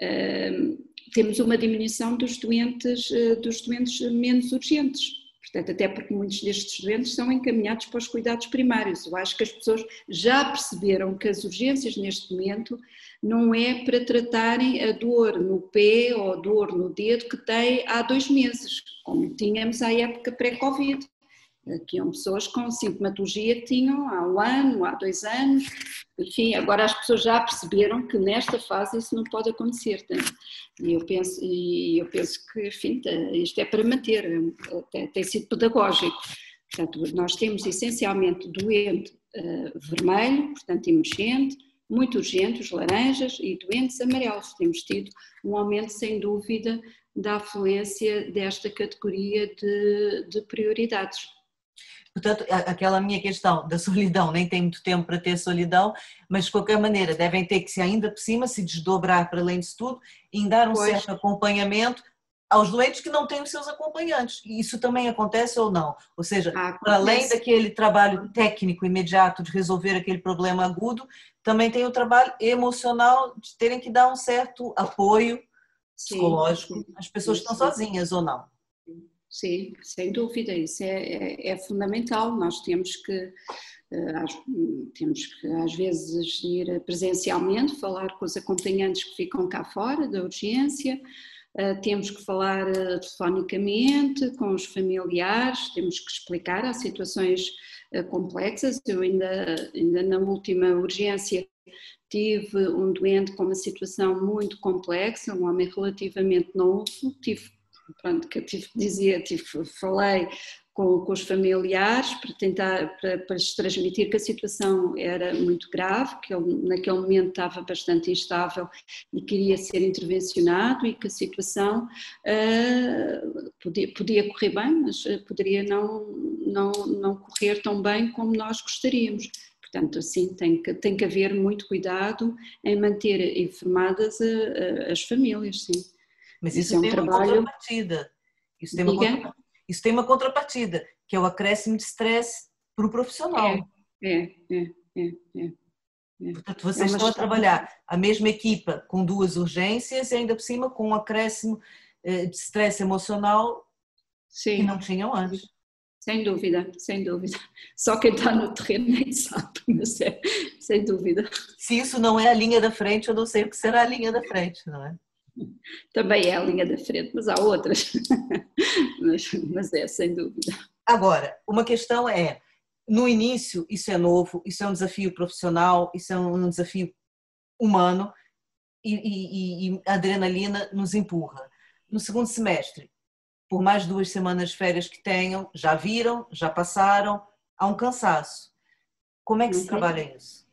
um, temos uma diminuição dos doentes, eh, dos doentes menos urgentes. Portanto, até porque muitos destes doentes são encaminhados para os cuidados primários. Eu acho que as pessoas já perceberam que as urgências neste momento não é para tratarem a dor no pé ou a dor no dedo que tem há dois meses, como tínhamos à época pré-Covid que iam pessoas com sintomatologia que tinham há um ano, há dois anos, enfim, agora as pessoas já perceberam que nesta fase isso não pode acontecer. E eu penso, e eu penso que, enfim, isto é para manter, tem sido pedagógico. Portanto, nós temos essencialmente doente uh, vermelho, portanto emergente, muito urgente, os laranjas e doentes amarelos. Temos tido um aumento, sem dúvida, da afluência desta categoria de, de prioridades. Portanto, aquela minha questão da solidão, nem tem muito tempo para ter solidão, mas de qualquer maneira devem ter que se ainda por cima se desdobrar para além disso tudo e dar um pois. certo acompanhamento aos doentes que não têm os seus acompanhantes. E isso também acontece ou não? Ou seja, ah, para além daquele trabalho técnico imediato de resolver aquele problema agudo, também tem o trabalho emocional de terem que dar um certo apoio psicológico às pessoas que estão sozinhas ou não. Sim, sem dúvida, isso é, é, é fundamental. Nós temos que, temos que às vezes ir presencialmente, falar com os acompanhantes que ficam cá fora da urgência, temos que falar telefonicamente com os familiares, temos que explicar, há situações complexas, eu ainda, ainda na última urgência tive um doente com uma situação muito complexa, um homem relativamente novo, tive, pronto, que eu tive dizer, tive, falei com, com, os familiares para tentar, para, para lhes transmitir que a situação era muito grave, que ele naquele momento estava bastante instável e queria ser intervencionado e que a situação uh, podia, podia correr bem, mas poderia não, não, não correr tão bem como nós gostaríamos. Portanto, assim, tem que, tem que haver muito cuidado em manter informadas a, a, as famílias, sim. Mas isso, isso é um tem trabalho... uma contrapartida. Isso tem uma, contra... isso tem uma contrapartida, que é o acréscimo de stress para o profissional. É, é, é, é. é. é. Portanto, vocês é estão a trabalhar a mesma equipa com duas urgências e ainda por cima com um acréscimo eh, de stress emocional Sim. que não tinham antes. Sem dúvida, sem dúvida. Só quem está no terreno nem sabe, mas é, sem dúvida. Se isso não é a linha da frente, eu não sei o que será a linha da frente, não é? Também é a linha da frente, mas há outras. mas, mas é, sem dúvida. Agora, uma questão é: no início, isso é novo, isso é um desafio profissional, isso é um desafio humano e, e, e a adrenalina nos empurra. No segundo semestre, por mais duas semanas de férias que tenham, já viram, já passaram, há um cansaço. Como é que se uhum. trabalha isso?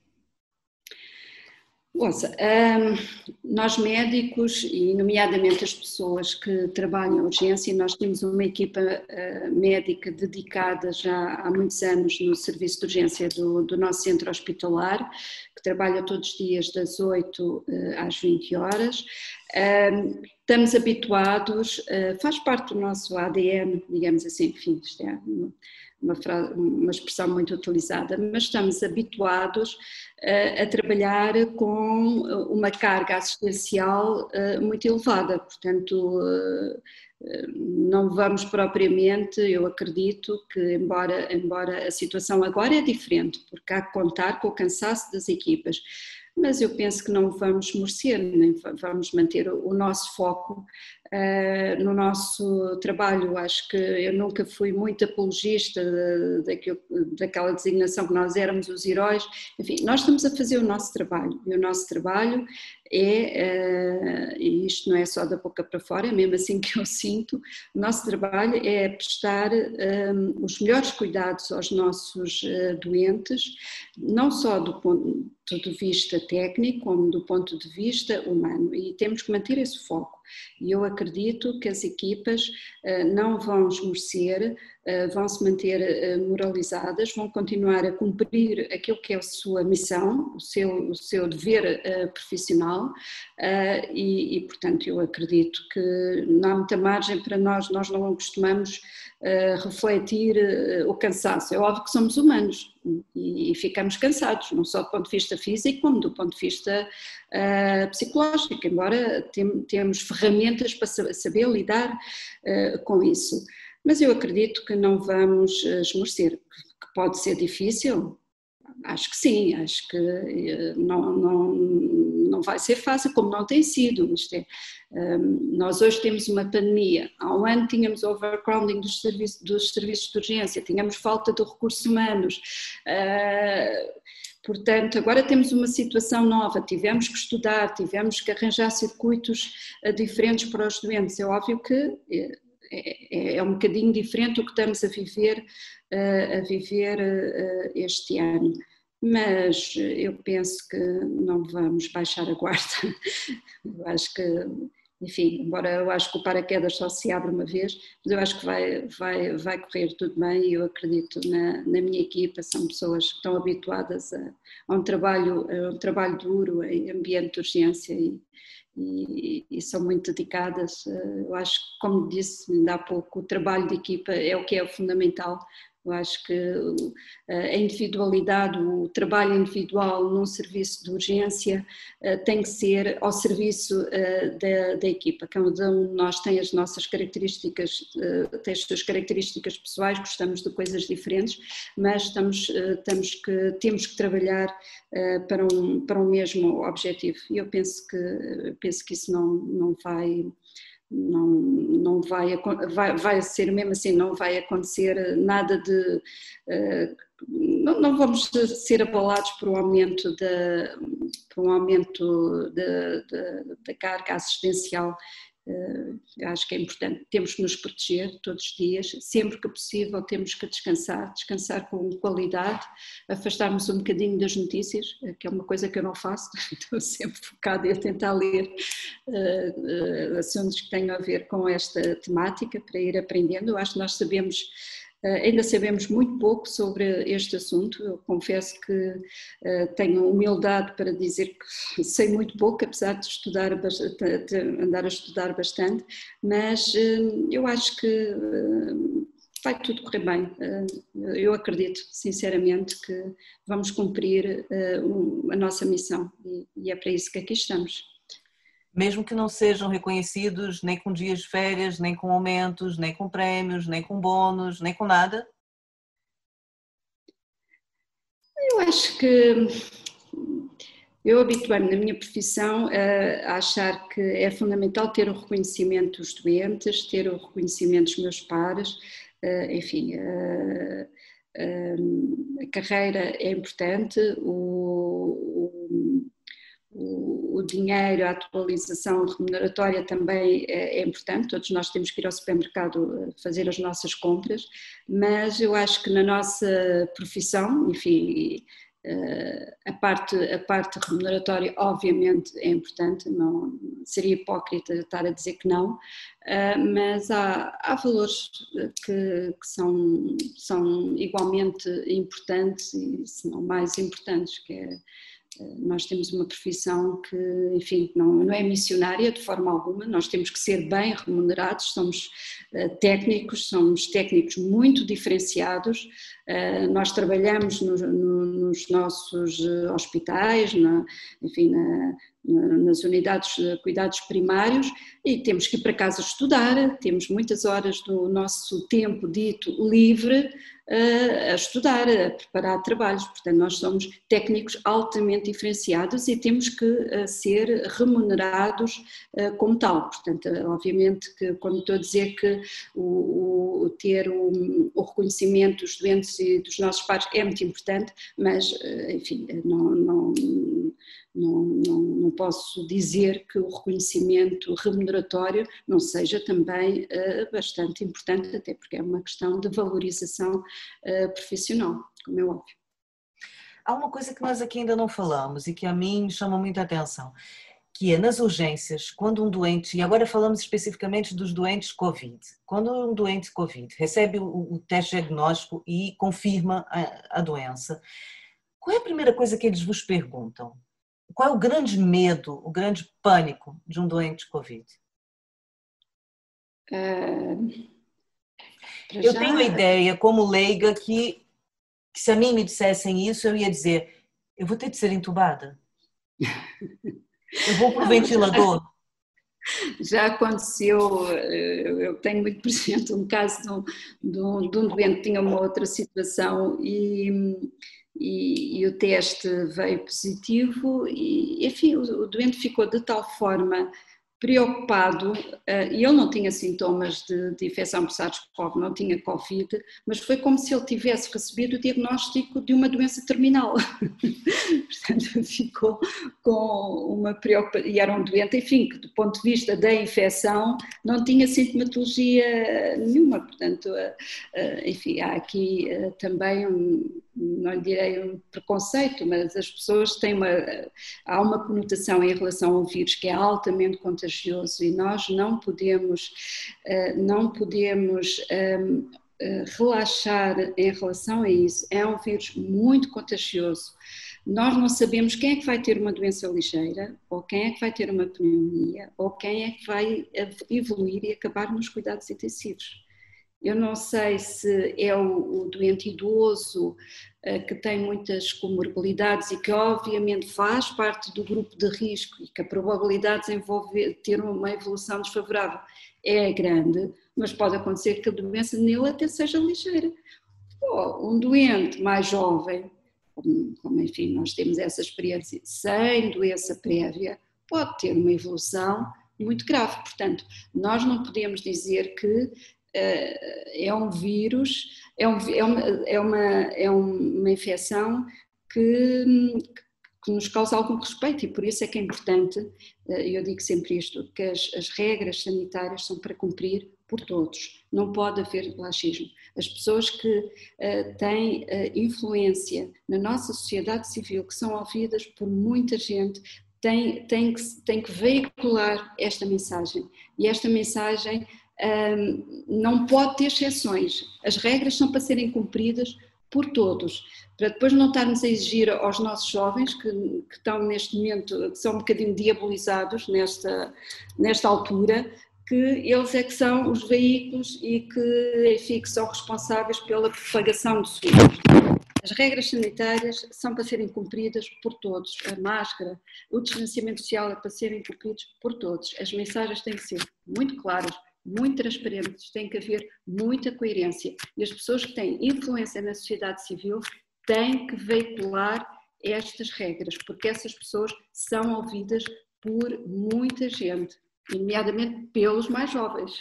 Ouça, um, nós médicos e nomeadamente as pessoas que trabalham em urgência, nós temos uma equipa uh, médica dedicada já há muitos anos no serviço de urgência do, do nosso centro hospitalar, que trabalha todos os dias das 8 uh, às 20 horas. Um, estamos habituados, uh, faz parte do nosso ADN, digamos assim, enfim, isto é uma, frase, uma expressão muito utilizada, mas estamos habituados a trabalhar com uma carga assistencial uh, muito elevada, portanto não vamos propriamente, eu acredito que embora, embora a situação agora é diferente, porque há que contar com o cansaço das equipas, mas eu penso que não vamos merecer, nem vamos manter o nosso foco uh, no nosso trabalho. Acho que eu nunca fui muito apologista daquela designação que nós éramos os heróis. Enfim, nós estamos a fazer o nosso trabalho e o nosso trabalho é, uh, e isto não é só da boca para fora, é mesmo assim que eu sinto, o nosso trabalho é prestar um, os melhores cuidados aos nossos uh, doentes, não só do ponto de vista técnico, como do ponto de vista humano, e temos que manter esse foco. E eu acredito que as equipas uh, não vão esmorecer, uh, vão se manter moralizadas, vão continuar a cumprir aquilo que é a sua missão, o seu, o seu dever profissional e, e, portanto, eu acredito que não há muita margem para nós, nós não costumamos refletir o cansaço. É óbvio que somos humanos e, e, ficamos cansados, não só do ponto de vista físico, como do ponto de vista psicológico, embora tem, temos ferramentas para saber lidar com isso. Mas eu acredito que não vamos esmorecer, que pode ser difícil, acho que sim, acho que não, não, não vai ser fácil, como não tem sido. Isto é, um, nós hoje temos uma pandemia, há um ano tínhamos overcrowding dos dos serviços de urgência, tínhamos falta de recursos humanos. Uh, Portanto, agora temos uma situação nova, tivemos que estudar, tivemos que arranjar circuitos uh, diferentes para os doentes. É óbvio que é, é, é um bocadinho diferente o que estamos a viver, uh, a viver este ano mas eu penso que não vamos baixar a guarda. Eu acho que, enfim, embora eu acho que o paraquedas só se abre uma vez, mas eu acho que vai, vai, vai correr tudo bem e eu acredito na, na minha equipa, são pessoas que estão habituadas a, a um, trabalho, a um trabalho duro em ambiente de urgência e, e, e, são muito dedicadas. Eu acho que, como disse ainda há pouco, o trabalho de equipa é o que é fundamental Eu acho que a individualidade, o trabalho individual num serviço de urgência tem que ser ao serviço da, da equipa. Cada um de nós tem as nossas características, tem as suas características pessoais, gostamos de coisas diferentes, mas estamos, estamos que, temos que trabalhar para um, para um mesmo objetivo. E eu penso que, penso que isso não, não vai não, não vai, vai, vai ser mesmo assim, não vai acontecer nada de. Uh, não, não, vamos ser abalados por um aumento, de, por um aumento da carga assistencial acho que é importante, temos que nos proteger todos os dias, sempre que possível temos que descansar, descansar com qualidade, afastarmos um bocadinho das notícias, eh, que é uma coisa que eu não faço, estou sempre focada em tentar ler uh, assuntos que tenham a ver com esta temática para ir aprendendo. Eu acho que nós sabemos eh, ainda sabemos muito pouco sobre este assunto. Eu confesso que eh, tenho humildade para dizer que sei muito pouco, apesar de estudar, de andar a estudar bastante, mas eh, eu acho que vai tudo correr bem. Eu acredito, sinceramente, que vamos cumprir a nossa missão e é para isso que aqui estamos mesmo que não sejam reconhecidos nem com dias de férias, nem com aumentos, nem com prêmios, nem com bônus, nem com nada? Eu acho que eu habituei-me na minha profissão a achar que é fundamental ter o reconhecimento dos doentes, ter o reconhecimento dos meus pares, enfim, eh, eh, a carreira é importante, o, o, dinheiro, a atualização remuneratória também é, é, importante, todos nós temos que ir ao supermercado eh, fazer as nossas compras, mas eu acho que na nossa profissão, enfim, eh, a parte, a parte remuneratória obviamente é importante, não seria hipócrita estar a dizer que não, eh, mas há, há valores que, que, são, são igualmente importantes e se não mais importantes, que é nós temos uma profissão que, enfim, não, não é missionária de forma alguma, nós temos que ser bem remunerados, somos uh, técnicos, somos técnicos muito diferenciados, nós trabalhamos no, no, nos nossos eh, hospitais, na, enfim, na, nas unidades de cuidados primários e temos que ir para casa estudar, temos muitas horas do nosso tempo dito livre a estudar, a preparar trabalhos. Portanto, nós somos técnicos altamente diferenciados e temos que ser remunerados como tal. Portanto, obviamente que quando estou a dizer que o, o ter o, o, reconhecimento dos doentes e dos nossos pares é muito importante, mas, enfim, não, não não, não, posso dizer que o reconhecimento remuneratório não seja também uh, bastante importante, até porque é uma questão de valorização uh, profissional, como é óbvio. Há uma coisa que nós aqui ainda não falamos e que a mim chama muita atenção, que é nas urgências, quando um doente, e agora falamos especificamente dos doentes Covid, quando um doente Covid recebe o, o teste diagnóstico e confirma a, a doença, qual é a primeira coisa que eles vos perguntam? Qual é o grande medo, o grande pânico de um doente Covid? Uh, eu já... tenho a ideia, como leiga, que, que, se a mim me dissessem isso, eu ia dizer: eu vou ter de ser entubada. Eu vou para o ventilador. Já aconteceu, eu tenho muito presente um caso de um, de um, de um doente que tinha uma outra situação e e, e, o teste veio positivo e, enfim, o, o doente ficou de tal forma preocupado, eh, e ele não tinha sintomas de, de infecção por SARS-CoV, não tinha Covid, mas foi como se ele tivesse recebido o diagnóstico de uma doença terminal. Portanto, ficou com uma preocupação, e era um doente, enfim, que do ponto de vista da infecção não tinha sintomatologia nenhuma, portanto, eh, eh, enfim, há aqui também um não lhe direi um preconceito, mas as pessoas têm uma, há uma conotação em relação ao vírus que é altamente contagioso e nós não podemos, eh, não podemos ehm, eh, relaxar em relação a isso. É um vírus muito contagioso. Nós não sabemos quem é que vai ter uma doença ligeira, ou quem é que vai ter uma pneumonia, ou quem é que vai evoluir e acabar nos cuidados intensivos Eu não sei se é o, o doente idoso uh, que tem muitas comorbilidades e que obviamente faz parte do grupo de risco e que a probabilidade de envolver, ter uma evolução desfavorável é grande, mas pode acontecer que a doença nele até seja ligeira. um doente mais jovem, como, como enfim nós temos essa experiência, sem doença prévia, pode ter uma evolução muito grave. Portanto, nós não podemos dizer que é um vírus, é, um, é, uma, é, uma, é uma infecção que, que nos causa algum respeito e por isso é que é importante, eh, eu digo sempre isto, que as, as regras sanitárias são para cumprir por todos, não pode haver laxismo. As pessoas que uh, têm uh, influência na nossa sociedade civil, que são ouvidas por muita gente, têm, têm, que, têm que veicular esta mensagem. E esta mensagem não pode ter exceções. As regras são para serem cumpridas por todos, para depois não estarmos a exigir aos nossos jovens, que, que, estão neste momento, que são um bocadinho diabolizados nesta, nesta altura, que eles é que são os veículos e que, enfim, que são responsáveis pela propagação do vírus. As regras sanitárias são para serem cumpridas por todos. A máscara, o distanciamento social é para serem cumpridos por todos. As mensagens têm que ser muito claras, muito transparentes, tem que haver muita coerência. E as pessoas que têm influência na sociedade civil têm que veicular estas regras, porque essas pessoas são ouvidas por muita gente, nomeadamente pelos mais jovens.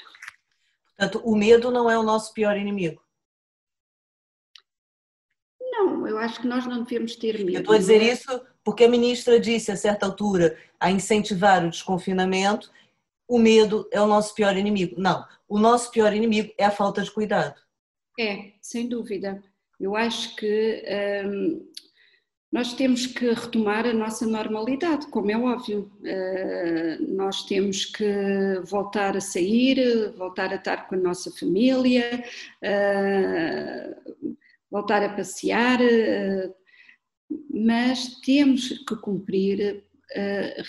Portanto, o medo não é o nosso pior inimigo. Não, eu acho que nós não devemos ter medo. Eu estou a dizer isso porque a ministra disse a certa altura a incentivar o desconfinamento o medo é o nosso pior inimigo. Não, o nosso pior inimigo é a falta de cuidado. É, sem dúvida. Eu acho que hum, nós temos que retomar a nossa normalidade, como é óbvio. Uh, nós temos que voltar a sair, voltar a estar com a nossa família, uh, voltar a passear, uh, mas temos que cumprir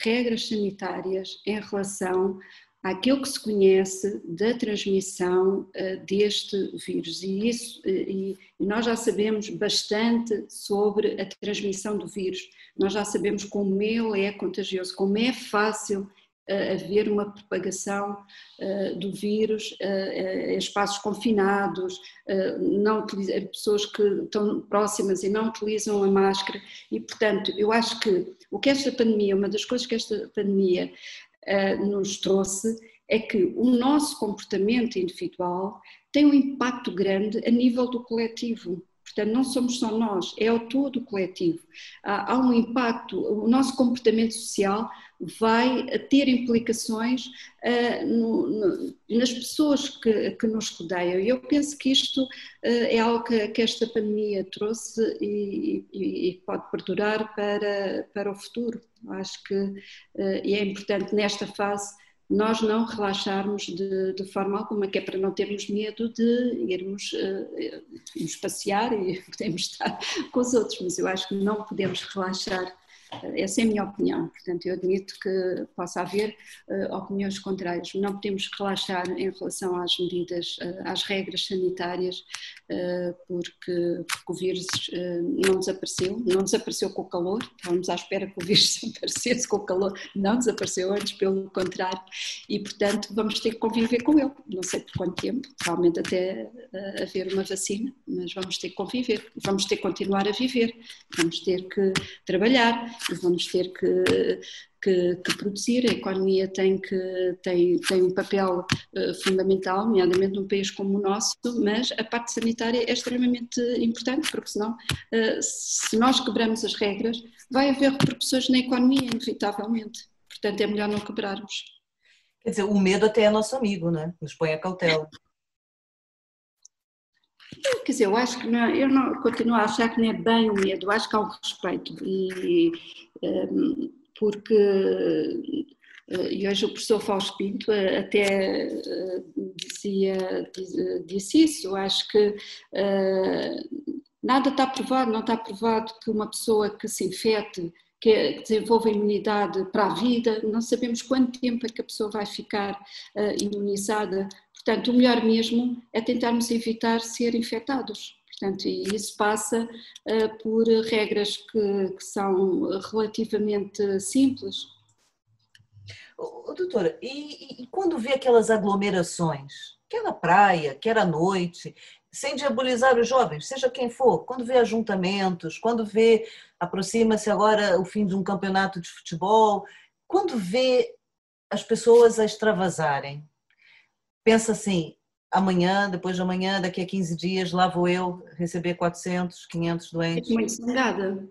regras sanitárias em relação àquilo que se conhece da transmissão uh, deste vírus. E, isso, uh, e, e nós já sabemos bastante sobre a transmissão do vírus, nós já sabemos como ele é contagioso, como é fácil haver uma propagação uh, do vírus uh, em espaços confinados, não pessoas que estão próximas e não utilizam a máscara e, portanto, eu acho que o que esta pandemia, uma das coisas que esta pandemia nos trouxe é que o nosso comportamento individual tem um impacto grande a nível do coletivo. Portanto, não somos só nós, é o todo coletivo. Há, há um impacto, o nosso comportamento social vai ter implicações uh, no, no, nas pessoas que, que, nos rodeiam. E eu penso que isto uh, é algo que, que, esta pandemia trouxe e, e, e, pode perdurar para, para o futuro. Acho que uh, é importante nesta fase nós não relaxarmos de, de, forma alguma, que é para não termos medo de irmos, uh, irmos passear e podemos estar com os outros, mas eu acho que não podemos relaxar essa é a minha opinião. Portanto, eu admito que possa haver uh, opiniões contrárias. Não podemos relaxar em relação às medidas, uh, às regras sanitárias, uh, porque, porque, o vírus não desapareceu. Não desapareceu com o calor. Estávamos à espera que o vírus desaparecesse com o calor. Não desapareceu antes, pelo contrário. E, portanto, vamos ter que conviver com ele. Não sei por quanto tempo, provavelmente até haver uma vacina, mas vamos ter que conviver. Vamos ter que continuar a viver. Vamos ter que trabalhar vamos ter que, que, que, produzir, a economia tem, que, tem, tem um papel uh, fundamental, nomeadamente num país como o nosso, mas a parte sanitária é extremamente importante, porque senão, uh, se nós quebramos as regras, vai haver repercussões na economia, inevitavelmente. Portanto, é melhor não quebrarmos. Quer dizer, o medo até é nosso amigo, né? Nos põe a cautela. Quer dizer, eu acho que não, eu não continuo a achar que não é bem o medo, acho que há um respeito e um, porque eh, e hoje o professor Fausto Pinto eh, até eh, dizia, disse isso, acho que nada está provado, não está provado que uma pessoa que se infecte que desenvolva imunidade para a vida, não sabemos quanto tempo é que a pessoa vai ficar imunizada Portanto, o melhor mesmo é tentarmos evitar ser infectados. Portanto, e isso passa uh, por regras que, que, são relativamente simples. Oh, doutora, e, e, quando vê aquelas aglomerações, quer na praia, quer à noite, sem diabolizar os jovens, seja quem for, quando vê ajuntamentos, quando vê, aproxima-se agora o fim de um campeonato de futebol, quando vê as pessoas a extravasarem, pensa assim, amanhã, depois de amanhã, daqui a 15 dias, lá vou eu receber 400, 500 doentes. Fico muito zangada.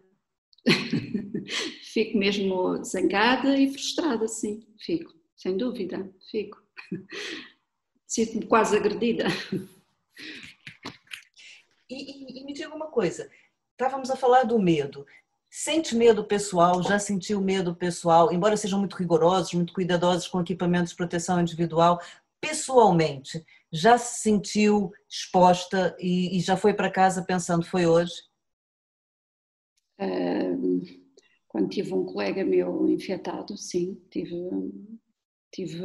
fico mesmo zangada e frustrada, sim, fico, sem dúvida, fico. Sinto-me quase agredida. E, e, e me diga uma coisa, estávamos a falar do medo. Sente medo pessoal, já sentiu medo pessoal, embora sejam muito rigorosos, muito cuidadosos com equipamentos de proteção individual, pessoalmente, já se sentiu exposta e, e já foi para casa pensando, foi hoje? quando tive um colega meu infectado, sim, tive, tive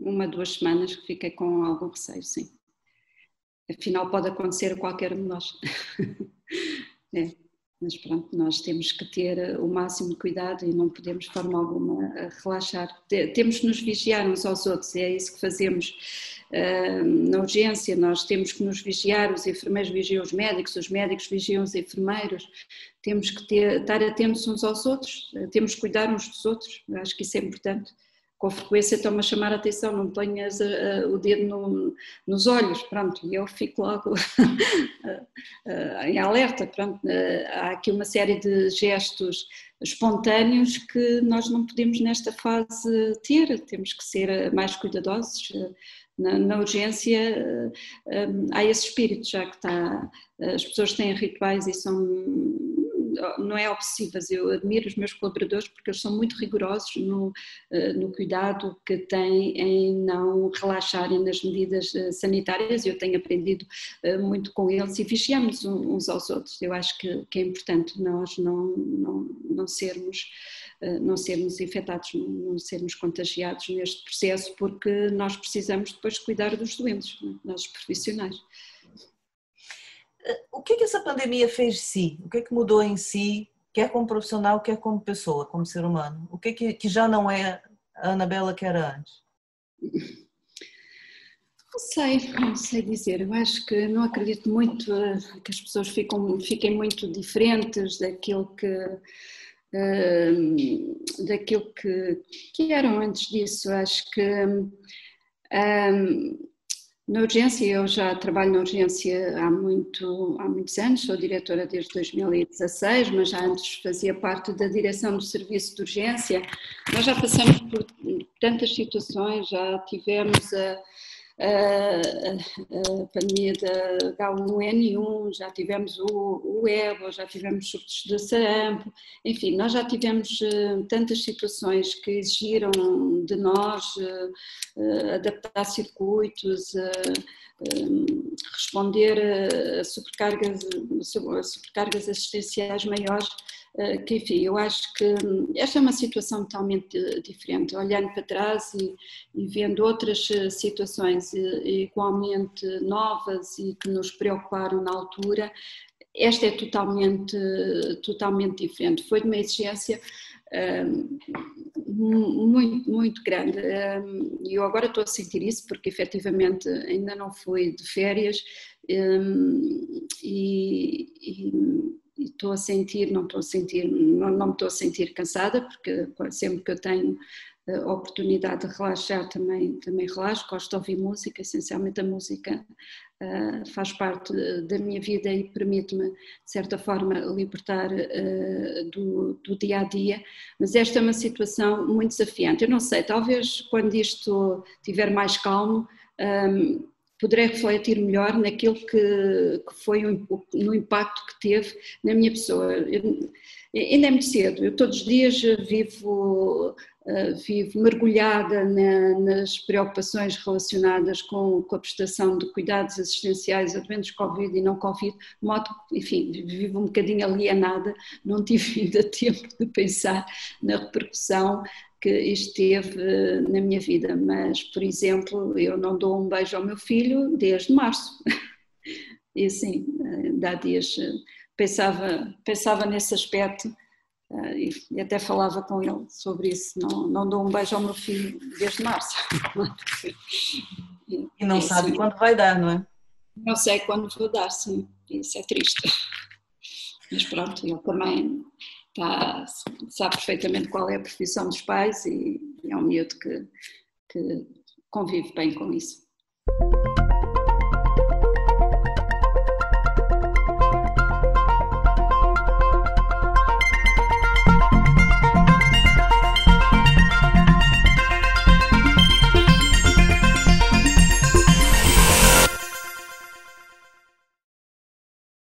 uma, duas semanas que fiquei com algum receio, sim. Afinal, pode acontecer a qualquer um de nós. é. Mas pronto, nós temos que ter o máximo de cuidado e não podemos de forma alguma relaxar. Temos que nos vigiar uns aos outros, é isso que fazemos na urgência. Nós temos que nos vigiar, os enfermeiros vigiam os médicos, os médicos vigiam os enfermeiros. Temos que ter, estar atentos uns aos outros, temos que cuidar uns dos outros. Acho que isso é importante com frequência estão-me a chamar a atenção, não ponhas uh, o dedo no, nos olhos, pronto, e eu fico logo uh, em alerta, pronto, há aqui uma série de gestos espontâneos que nós não podemos nesta fase ter, temos que ser mais cuidadosos, na, na urgência há esse espírito, já que está, as pessoas têm rituais e são não é obsessivas. Eu admiro os meus colaboradores porque eles são muito rigorosos no, eh, no cuidado que têm em não relaxarem nas medidas eh, sanitárias. Eu tenho aprendido eh, muito com eles e vigiamos uns aos outros. Eu acho que, que é importante nós não, não, não sermos não sermos infectados, não sermos contagiados neste processo, porque nós precisamos depois cuidar dos doentes, nós profissionais o que, que essa pandemia fez de si? O que, que mudou em si, quer como profissional, quer como pessoa, como ser humano? O que, que, que já não é a Anabela que era antes? Não sei, não sei dizer. Eu acho que não acredito muito eh, que as pessoas fiquem muito diferentes daquilo que, uh, daquilo que, que eram antes disso. Acho que um, na urgência, eu já trabalho na urgência há, muito, há muitos anos, sou diretora desde 2016, mas já antes fazia parte da direção do serviço de urgência. Nós já passamos por tantas situações, já tivemos a a, pandemia da H1N1, já tivemos o, o EBO, já tivemos surtos de sarampo, enfim, nós já tivemos uh, tantas situações que exigiram de nós uh, uh, adaptar circuitos, responder a sobrecargas, a sobrecargas assistenciais maiores eh, que enfim, eu acho que esta é uma situação totalmente diferente, olhando para trás e, e vendo outras eh, situações eh, igualmente novas e que nos preocuparam na altura, esta é totalmente, totalmente diferente. Foi de uma exigência um, muito, muito grande. E eu agora estou a sentir isso porque efetivamente ainda não fui de férias um, e, e estou a sentir, não estou a sentir, não, não me estou a sentir cansada, porque sempre que eu tenho oportunidade de relaxar também, também relaxo, gosto de ouvir música, essencialmente a música uh, faz parte da minha vida e permite-me, de certa forma, libertar uh, do, do, dia a dia, mas esta é uma situação muito desafiante. Eu não sei, talvez quando isto estiver mais calmo, um, poderei refletir melhor naquilo que, que foi o, no impacto que teve na minha pessoa. Eu, ainda é muito cedo, eu todos os dias vivo, vivo mergulhada na, nas preocupações relacionadas com, com, a prestação de cuidados assistenciais a doentes Covid e não Covid, modo, enfim, vivo um bocadinho alienada, não tive ainda tempo de pensar na repercussão que esteve na minha vida, mas, por exemplo, eu não dou um beijo ao meu filho desde março. E assim, há dias pensava, pensava nesse aspecto e até falava com ele sobre isso. Não, não dou um beijo ao meu filho desde março. E não sabe quando vai dar, não é? Não sei quando vou dar, sim. Isso é triste. Mas pronto, ele também está, sabe perfeitamente qual é a profissão dos pais e é um miúdo que, que convive bem com isso.